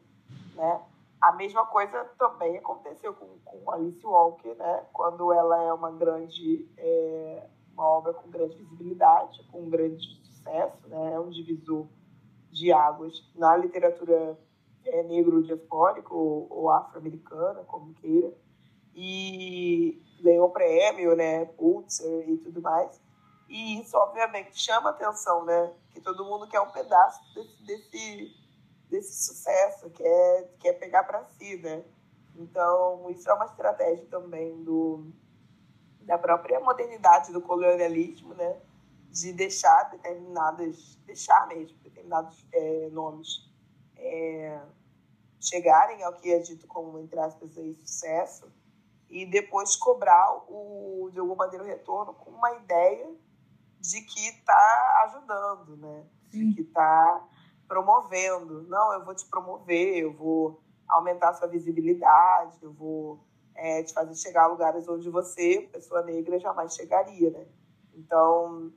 né? A mesma coisa também aconteceu com, com Alice Walker, né? Quando ela é uma grande, é, uma obra com grande visibilidade, com grande sucesso, né? É um divisor de águas na literatura é, negro diaspórico ou, ou afro-americana, como queira, e ganhou prêmio, né? Pulitzer e tudo mais. E isso, obviamente, chama atenção, né? Que todo mundo quer um pedaço desse, desse desse sucesso, que é, que é pegar para si, né? Então, isso é uma estratégia também do, da própria modernidade do colonialismo, né? De deixar determinadas, deixar mesmo, determinados é, nomes é, chegarem ao que é dito como, entre aspas, aí, sucesso e depois cobrar, o, de alguma maneira, o retorno com uma ideia de que está ajudando, né? De que está promovendo. Não, eu vou te promover, eu vou aumentar a sua visibilidade, eu vou é, te fazer chegar a lugares onde você, pessoa negra, jamais chegaria, né? Então,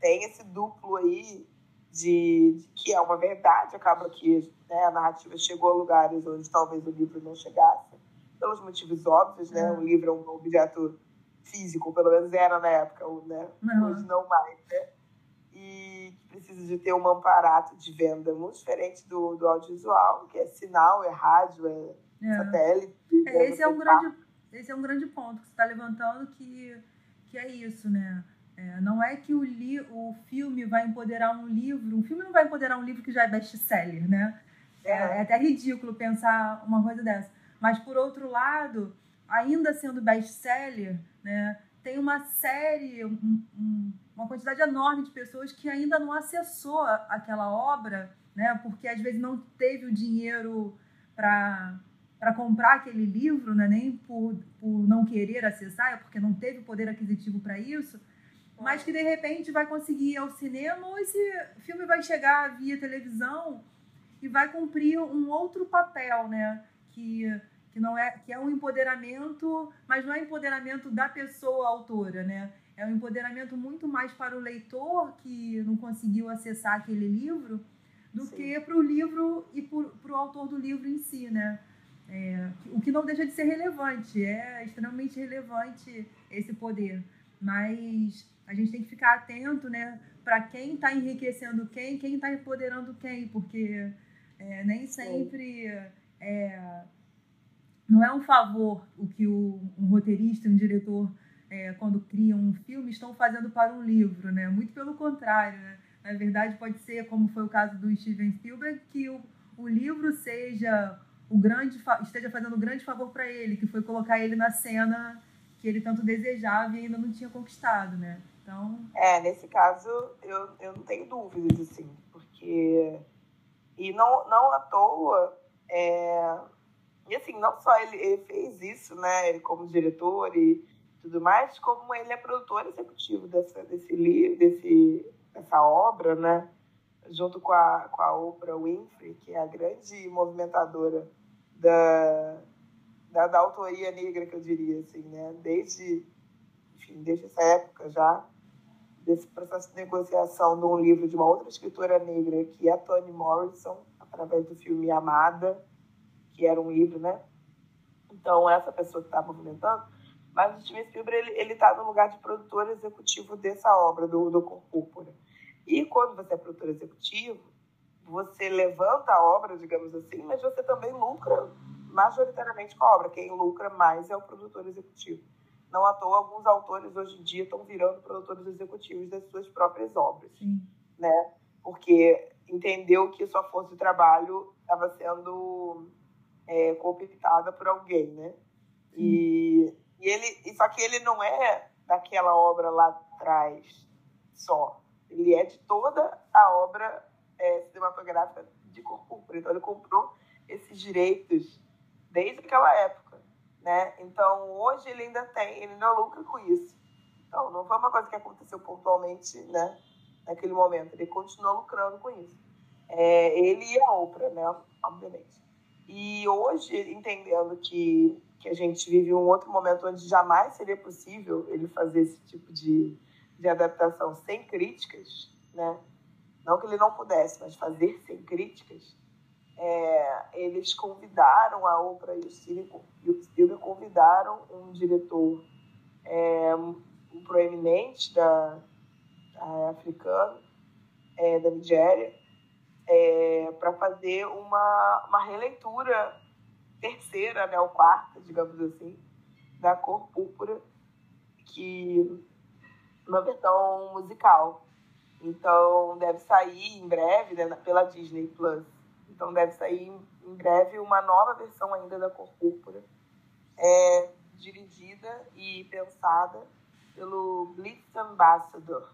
tem esse duplo aí de, de que é uma verdade, acaba que né, a narrativa chegou a lugares onde talvez o livro não chegasse, pelos motivos óbvios, né? O livro é um objeto físico, pelo menos era na época, né? Uhum. Hoje não mais, né? E precisa de ter um aparato de venda muito diferente do, do audiovisual, que é sinal, é rádio, é, é. satélite. É, né, esse, é um grande, esse é um grande ponto que você está levantando, que, que é isso, né? É, não é que o, li, o filme vai empoderar um livro, um filme não vai empoderar um livro que já é best-seller, né? É, é até ridículo pensar uma coisa dessa. Mas, por outro lado, ainda sendo best-seller, né, tem uma série, um, um, uma quantidade enorme de pessoas que ainda não acessou aquela obra, né, porque às vezes não teve o dinheiro para para comprar aquele livro, né, nem por, por não querer acessar, é porque não teve o poder aquisitivo para isso, mas que de repente vai conseguir ir ao cinema ou esse filme vai chegar via televisão e vai cumprir um outro papel, né? Que, que não é que é um empoderamento, mas não é empoderamento da pessoa autora, né? É um empoderamento muito mais para o leitor que não conseguiu acessar aquele livro do Sim. que para o livro e para o autor do livro em si, né? É, o que não deixa de ser relevante, é extremamente relevante esse poder. Mas a gente tem que ficar atento, né, para quem está enriquecendo quem, quem está empoderando quem, porque é, nem sempre é, não é um favor o que o, um roteirista, um diretor, é, quando cria um filme, estão fazendo para um livro, né? Muito pelo contrário, né? Na verdade, pode ser, como foi o caso do Steven Spielberg, que o, o livro seja o grande esteja fazendo um grande favor para ele, que foi colocar ele na cena que ele tanto desejava e ainda não tinha conquistado, né? Então... É, nesse caso, eu, eu não tenho dúvidas, assim, porque... E não, não à toa, é... e assim, não só ele, ele fez isso, né, ele como diretor e tudo mais, como ele é produtor executivo dessa, desse livro, desse, dessa obra, né, junto com a, com a Oprah Winfrey, que é a grande movimentadora da, da, da autoria negra, que eu diria, assim, né, desde, enfim, desde essa época já, desse processo de negociação de um livro de uma outra escritora negra, que é a Toni Morrison, através do filme Amada, que era um livro, né? Então, essa pessoa que está movimentando. Mas o Steven Spielberg, ele está no lugar de produtor executivo dessa obra, do, do Cor. E quando você é produtor executivo, você levanta a obra, digamos assim, mas você também lucra majoritariamente com a obra. Quem lucra mais é o produtor executivo. Não à toa, alguns autores hoje em dia estão virando produtores executivos das suas próprias obras, Sim. né? Porque entendeu que sua força de trabalho estava sendo é, cooptada por alguém, né? E, e ele, só que ele não é daquela obra lá atrás só. Ele é de toda a obra é, cinematográfica de Corpo Então ele comprou esses direitos desde aquela época né? Então, hoje ele ainda tem, ele ainda lucra com isso. Então, não foi uma coisa que aconteceu pontualmente, né? Naquele momento. Ele continua lucrando com isso. É, ele e a Oprah, né? Obviamente. E hoje, entendendo que, que a gente vive um outro momento onde jamais seria possível ele fazer esse tipo de, de adaptação sem críticas, né? Não que ele não pudesse, mas fazer sem críticas é, eles convidaram a Oprah e o Spielberg convidaram um diretor é, um proeminente da, da africano é, da Nigéria é, para fazer uma, uma releitura terceira, né, ou quarta, digamos assim, da Cor Púrpura, que uma versão musical. Então deve sair em breve né, pela Disney Plus. Então deve sair em breve uma nova versão ainda da Cor Púrpura, é, dirigida e pensada pelo Blitz Ambassador,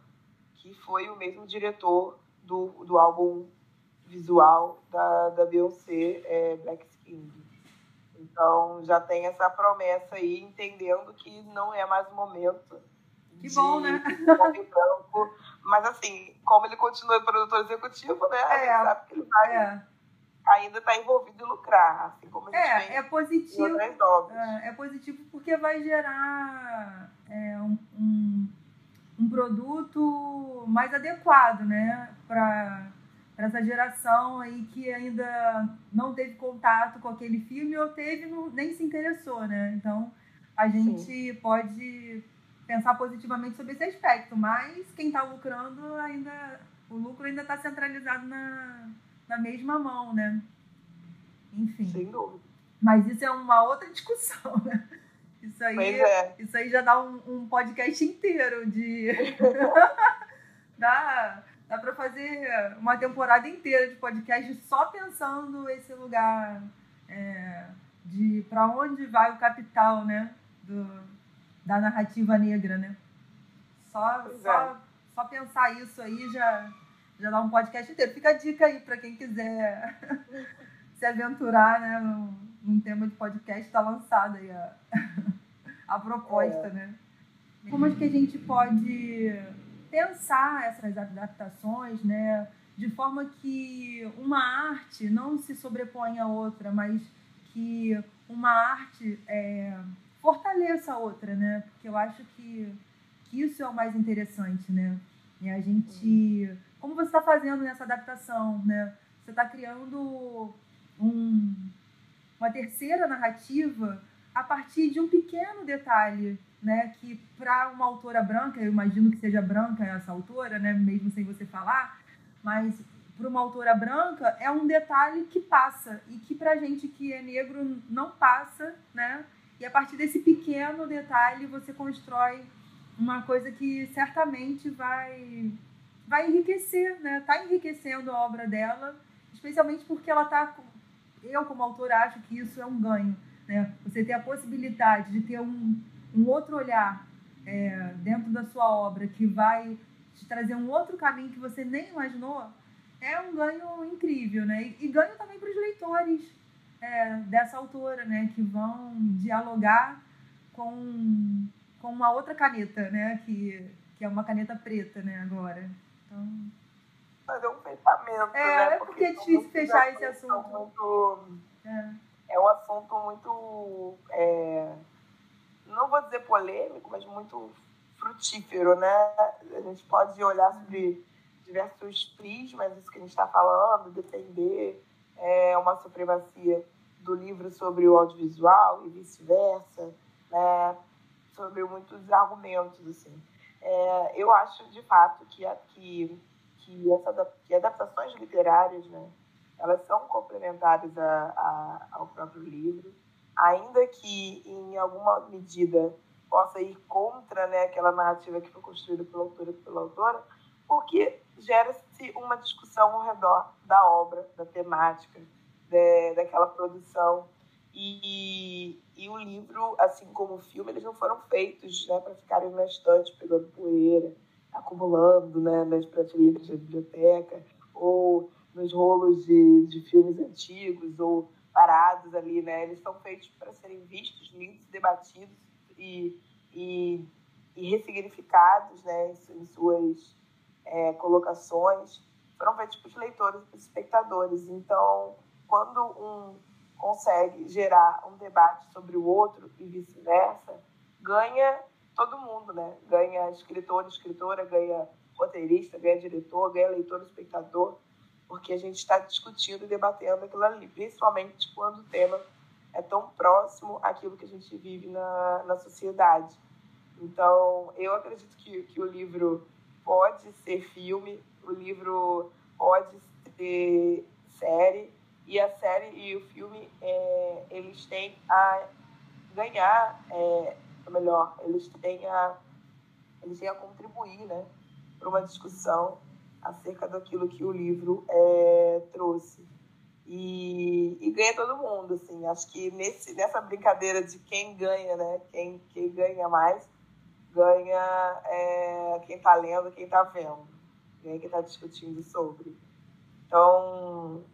que foi o mesmo diretor do, do álbum visual da, da Beyoncé, é, Black Skin. Então já tem essa promessa aí, entendendo que não é mais o momento. Que bom, né? Branco. Mas assim, como ele continua produtor executivo, né? É, sabe que ele vai. É ainda está envolvido em lucrar, assim como a gente é, é positivo, é, é, positivo porque vai gerar é, um, um, um, produto mais adequado, né, para essa geração aí que ainda não teve contato com aquele filme ou teve nem se interessou, né? Então a gente Sim. pode pensar positivamente sobre esse aspecto, mas quem está lucrando ainda o lucro ainda está centralizado na, na mesma mão, né? Enfim. Sem dúvida. Mas isso é uma outra discussão, né? Isso aí, é. isso aí já dá um, um podcast inteiro de. dá dá para fazer uma temporada inteira de podcast só pensando esse lugar é, de para onde vai o capital, né? Do, da narrativa negra, né? Só, só, é. só pensar isso aí já, já dá um podcast inteiro. Fica a dica aí para quem quiser se aventurar né, num, num tema de podcast, está lançada aí a, a proposta, é. né? Como é que a gente pode pensar essas adaptações, né? De forma que uma arte não se sobrepõe a outra, mas que uma arte é, fortaleça a outra, né? Porque eu acho que, que isso é o mais interessante, né? E a gente... Como você está fazendo nessa adaptação, né? Você está criando um, uma terceira narrativa a partir de um pequeno detalhe, né? Que para uma autora branca, eu imagino que seja branca essa autora, né? Mesmo sem você falar, mas para uma autora branca é um detalhe que passa e que para gente que é negro não passa, né? E a partir desse pequeno detalhe você constrói uma coisa que certamente vai vai enriquecer, né? Tá enriquecendo a obra dela, especialmente porque ela tá eu como autora acho que isso é um ganho, né? Você ter a possibilidade de ter um, um outro olhar é, dentro da sua obra que vai te trazer um outro caminho que você nem imaginou, é um ganho incrível, né? E, e ganho também para os leitores é, dessa autora, né? Que vão dialogar com, com uma outra caneta, né? Que, que é uma caneta preta, né? Agora. Fazer um pensamento, é, né? É porque, é difícil fechar esse assunto. Muito... É. é um assunto muito... É... Não vou dizer polêmico, mas muito frutífero, né? A gente pode olhar sobre diversos prismas, isso que a gente está falando, defender é, uma supremacia do livro sobre o audiovisual e vice-versa, né, sobre muitos argumentos. Assim. É, eu acho, de fato, que, que, que, essa, que adaptações literárias né, elas são complementares a, a, ao próprio livro, ainda que, em alguma medida, possa ir contra né, aquela narrativa que foi construída pela autora e pela autora, porque gera-se uma discussão ao redor da obra, da temática, de, daquela produção. E, e o livro, assim como o filme, eles não foram feitos né, para ficarem na estante pegando poeira, acumulando né, nas prateleiras da biblioteca, ou nos rolos de, de filmes antigos, ou parados ali. Né? Eles são feitos para serem vistos, lidos, debatidos e, e, e ressignificados né, em suas é, colocações foram feitos para os leitores e para os espectadores. Então, quando um consegue gerar um debate sobre o outro e vice-versa, ganha todo mundo, né? Ganha escritor, escritora, ganha roteirista, ganha diretor, ganha leitor, espectador, porque a gente está discutindo e debatendo aquilo ali, principalmente quando o tema é tão próximo àquilo que a gente vive na, na sociedade. Então, eu acredito que, que o livro pode ser filme, o livro pode ser série, e a série e o filme, é, eles têm a ganhar, é, ou melhor, eles têm a, eles têm a contribuir né, para uma discussão acerca daquilo que o livro é, trouxe. E, e, ganha todo mundo, assim. Acho que nesse, nessa brincadeira de quem ganha, né? Quem, quem ganha mais, ganha é, quem está lendo, quem está vendo, ganha quem está discutindo sobre. Então,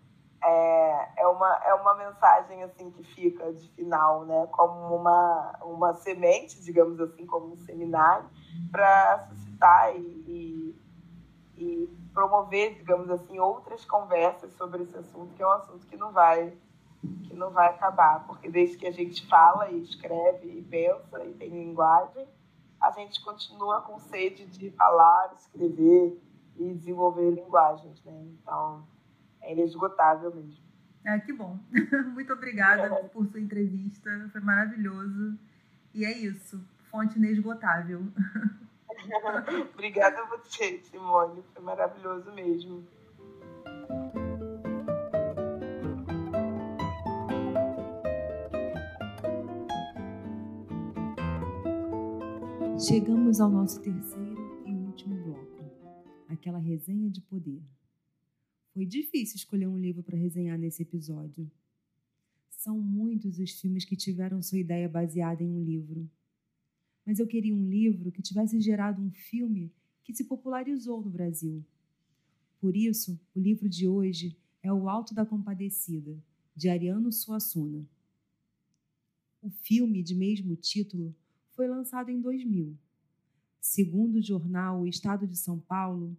é, é, uma, é uma mensagem assim que fica de final, né? Como uma, uma semente, digamos assim, como um seminário, para suscitar e, e, e, promover, digamos assim, outras conversas sobre esse assunto, que é um assunto que não vai que não vai acabar, porque desde que a gente fala e escreve e pensa e tem linguagem, a gente continua com sede de falar, escrever e desenvolver linguagens, né? Então, é inesgotável mesmo. Ah, que bom. Muito obrigada é. por sua entrevista, foi maravilhoso. E é isso, fonte inesgotável. Obrigada a você, Simone, foi maravilhoso mesmo. Chegamos ao nosso terceiro e último bloco, aquela resenha de poder. Foi difícil escolher um livro para resenhar nesse episódio. São muitos os filmes que tiveram sua ideia baseada em um livro. Mas eu queria um livro que tivesse gerado um filme que se popularizou no Brasil. Por isso, o livro de hoje é O Alto da Compadecida, de Ariano Suassuna. O filme de mesmo título foi lançado em 2000. Segundo o jornal O Estado de São Paulo,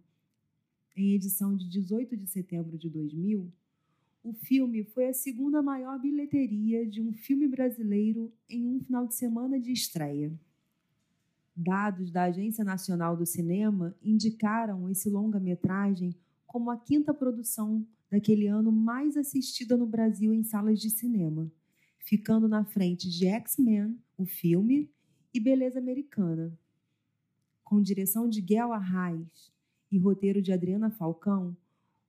em edição de 18 de setembro de 2000, o filme foi a segunda maior bilheteria de um filme brasileiro em um final de semana de estreia. Dados da Agência Nacional do Cinema indicaram esse longa-metragem como a quinta produção daquele ano mais assistida no Brasil em salas de cinema, ficando na frente de X-Men, o filme, e Beleza Americana. Com direção de Guel Arraes e roteiro de Adriana Falcão,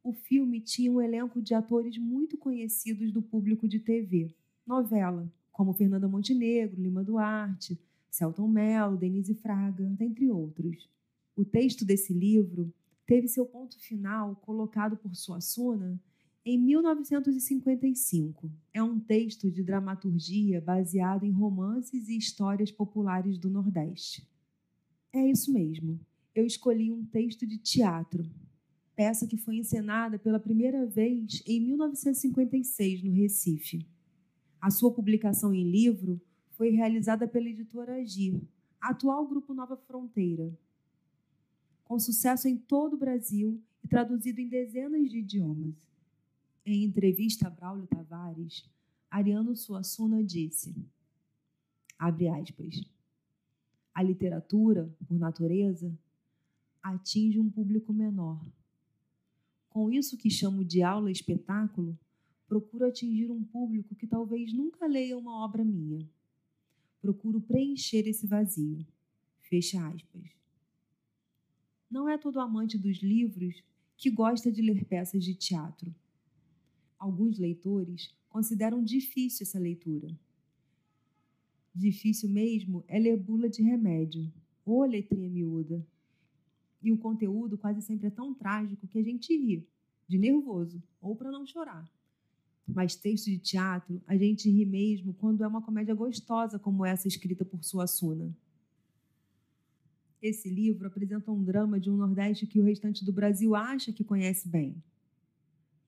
o filme tinha um elenco de atores muito conhecidos do público de TV, novela, como Fernanda Montenegro, Lima Duarte, Celton Mello, Denise Fraga, entre outros. O texto desse livro teve seu ponto final colocado por Suassuna em 1955, é um texto de dramaturgia baseado em romances e histórias populares do Nordeste. É isso mesmo. Eu escolhi um texto de teatro, peça que foi encenada pela primeira vez em 1956 no Recife. A sua publicação em livro foi realizada pela editora Agir, atual grupo Nova Fronteira, com sucesso em todo o Brasil e traduzido em dezenas de idiomas. Em entrevista a Braulio Tavares, Ariano Suassuna disse, abre aspas, a literatura, por natureza, atinge um público menor. Com isso que chamo de aula-espetáculo, procuro atingir um público que talvez nunca leia uma obra minha. Procuro preencher esse vazio. Fecha aspas. Não é todo amante dos livros que gosta de ler peças de teatro alguns leitores consideram difícil essa leitura. Difícil mesmo é ler bula de remédio, ou letrinha miúda. E o conteúdo quase sempre é tão trágico que a gente ri, de nervoso, ou para não chorar. Mas texto de teatro, a gente ri mesmo quando é uma comédia gostosa como essa escrita por Suassuna. Esse livro apresenta um drama de um Nordeste que o restante do Brasil acha que conhece bem.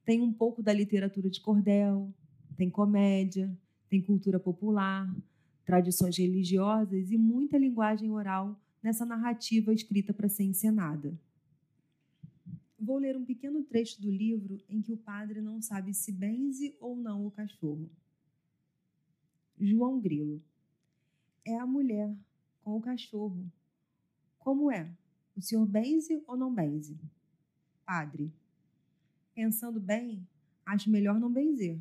Tem um pouco da literatura de cordel, tem comédia, tem cultura popular, tradições religiosas e muita linguagem oral nessa narrativa escrita para ser encenada. Vou ler um pequeno trecho do livro em que o padre não sabe se benze ou não o cachorro. João Grilo. É a mulher com o cachorro. Como é? O senhor benze ou não benze? Padre. Pensando bem, acho melhor não benzer.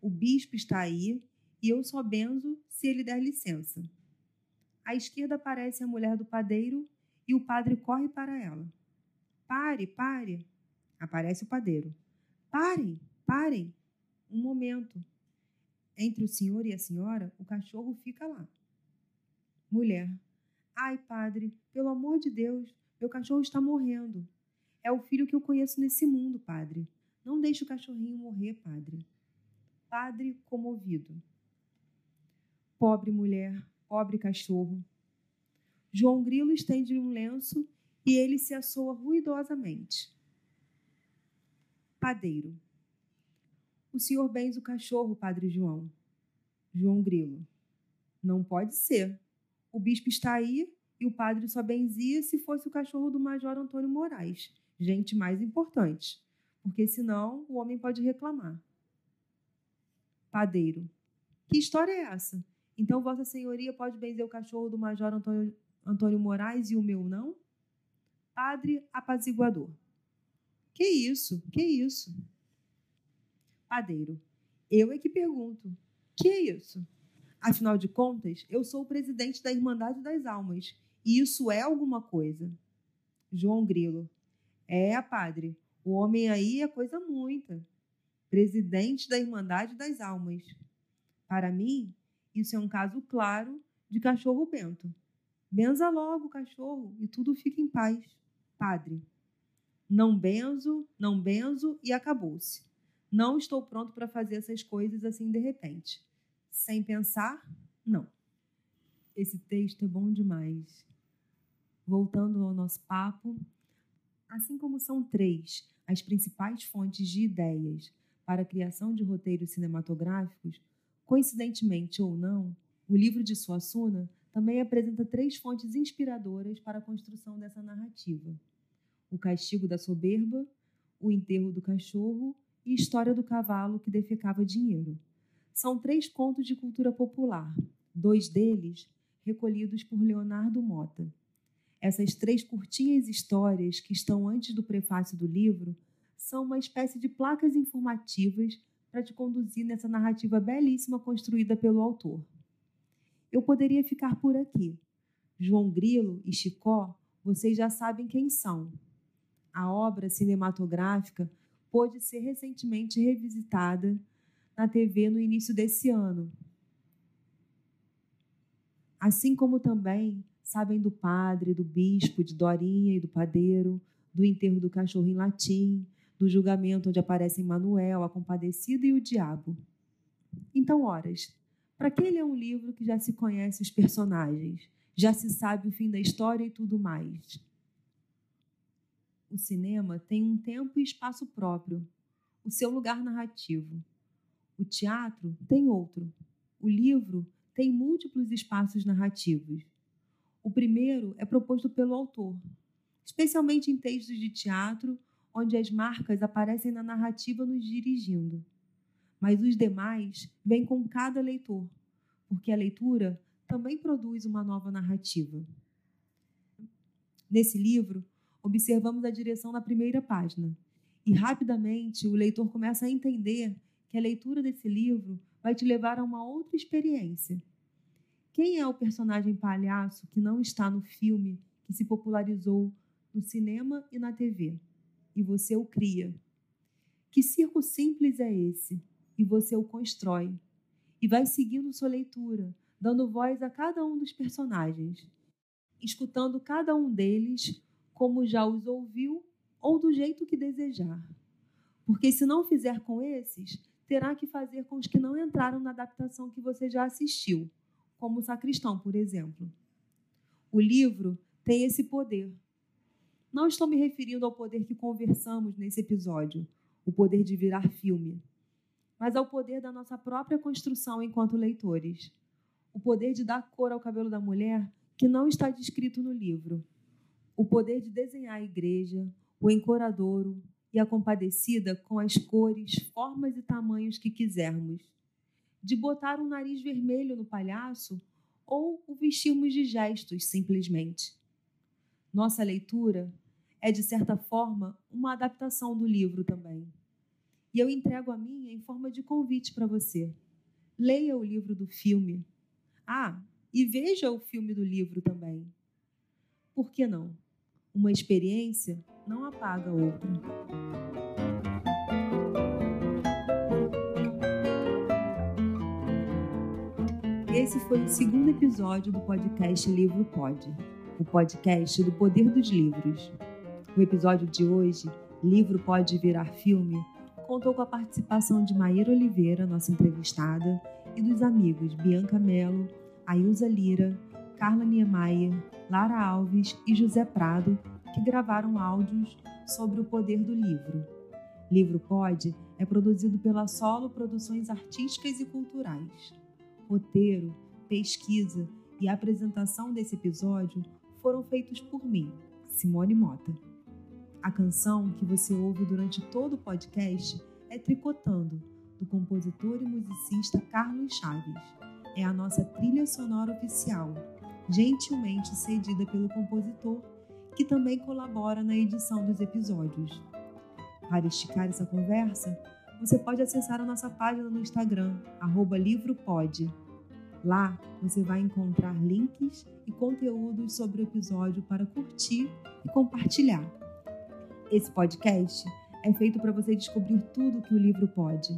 O bispo está aí e eu só benzo se ele der licença. À esquerda aparece a mulher do padeiro e o padre corre para ela. Pare, pare. Aparece o padeiro. Parem, parem. Um momento. Entre o senhor e a senhora, o cachorro fica lá. Mulher. Ai, padre, pelo amor de Deus, meu cachorro está morrendo. É o filho que eu conheço nesse mundo, padre. Não deixe o cachorrinho morrer, padre. Padre comovido. Pobre mulher, pobre cachorro. João Grilo estende um lenço e ele se assoa ruidosamente. Padeiro. O senhor benze o cachorro, padre João. João Grilo. Não pode ser. O bispo está aí e o padre só benzia se fosse o cachorro do major Antônio Moraes gente mais importante, porque senão o homem pode reclamar. Padeiro. Que história é essa? Então Vossa Senhoria pode benzer o cachorro do Major Antônio Antônio Moraes e o meu não? Padre apaziguador. Que isso? Que isso? Padeiro. Eu é que pergunto. Que isso? Afinal de contas, eu sou o presidente da Irmandade das Almas. E isso é alguma coisa. João Grilo. É, padre. O homem aí é coisa muita. Presidente da Irmandade das Almas. Para mim, isso é um caso claro de cachorro bento. Benza logo, cachorro, e tudo fica em paz. Padre. Não benzo, não benzo e acabou-se. Não estou pronto para fazer essas coisas assim de repente. Sem pensar, não. Esse texto é bom demais. Voltando ao nosso papo, assim como são três as principais fontes de ideias para a criação de roteiros cinematográficos, coincidentemente ou não, o livro de Suassuna também apresenta três fontes inspiradoras para a construção dessa narrativa: o castigo da soberba, o enterro do cachorro e História do Cavalo que Defecava Dinheiro. São três contos de cultura popular, dois deles recolhidos por Leonardo Mota. Essas três curtinhas histórias que estão antes do prefácio do livro são uma espécie de placas informativas para te conduzir nessa narrativa belíssima construída pelo autor. Eu poderia ficar por aqui. João Grilo e Chicó, vocês já sabem quem são. A obra cinematográfica pôde ser recentemente revisitada na TV no início desse ano. Assim como também sabem do padre, do bispo, de Dorinha e do padeiro, do enterro do cachorro em latim, do julgamento onde aparecem Manuel, a compadecida e o diabo. Então, horas, para que ele é um livro que já se conhece os personagens, já se sabe o fim da história e tudo mais? O cinema tem um tempo e espaço próprio, o seu lugar narrativo. O teatro tem outro. O livro tem múltiplos espaços narrativos. O primeiro é proposto pelo autor, especialmente em textos de teatro, onde as marcas aparecem na narrativa nos dirigindo. Mas os demais vêm com cada leitor, porque a leitura também produz uma nova narrativa. Nesse livro, observamos a direção na primeira página, e rapidamente o leitor começa a entender que a leitura desse livro vai te levar a uma outra experiência. Quem é o personagem palhaço que não está no filme que se popularizou no cinema e na TV? E você o cria. Que circo simples é esse? E você o constrói. E vai seguindo sua leitura, dando voz a cada um dos personagens, escutando cada um deles como já os ouviu ou do jeito que desejar. Porque se não fizer com esses, terá que fazer com os que não entraram na adaptação que você já assistiu, como o sacristão, por exemplo. O livro tem esse poder. Não estou me referindo ao poder que conversamos nesse episódio, o poder de virar filme, mas ao poder da nossa própria construção enquanto leitores. O poder de dar cor ao cabelo da mulher que não está descrito no livro. O poder de desenhar a igreja, o encoradouro, e a compadecida com as cores, formas e tamanhos que quisermos, de botar um nariz vermelho no palhaço ou o vestirmos de gestos, simplesmente. Nossa leitura é, de certa forma, uma adaptação do livro também. E eu entrego a minha em forma de convite para você. Leia o livro do filme. Ah, e veja o filme do livro também. Por que não? Uma experiência não apaga a outra. Esse foi o segundo episódio do podcast Livro Pode, o podcast do poder dos livros. O episódio de hoje, Livro Pode Virar Filme, contou com a participação de Maíra Oliveira, nossa entrevistada, e dos amigos Bianca Mello, Ailza Lira, Carla Niemeyer, Lara Alves e José Prado, que gravaram áudios sobre o poder do livro. Livro Pod é produzido pela Solo Produções Artísticas e Culturais. Roteiro, pesquisa e apresentação desse episódio foram feitos por mim, Simone Mota. A canção que você ouve durante todo o podcast é Tricotando, do compositor e musicista Carlos Chaves. É a nossa trilha sonora oficial gentilmente cedida pelo compositor, que também colabora na edição dos episódios. Para esticar essa conversa, você pode acessar a nossa página no Instagram, livropod. Lá você vai encontrar links e conteúdos sobre o episódio para curtir e compartilhar. Esse podcast é feito para você descobrir tudo que o livro pode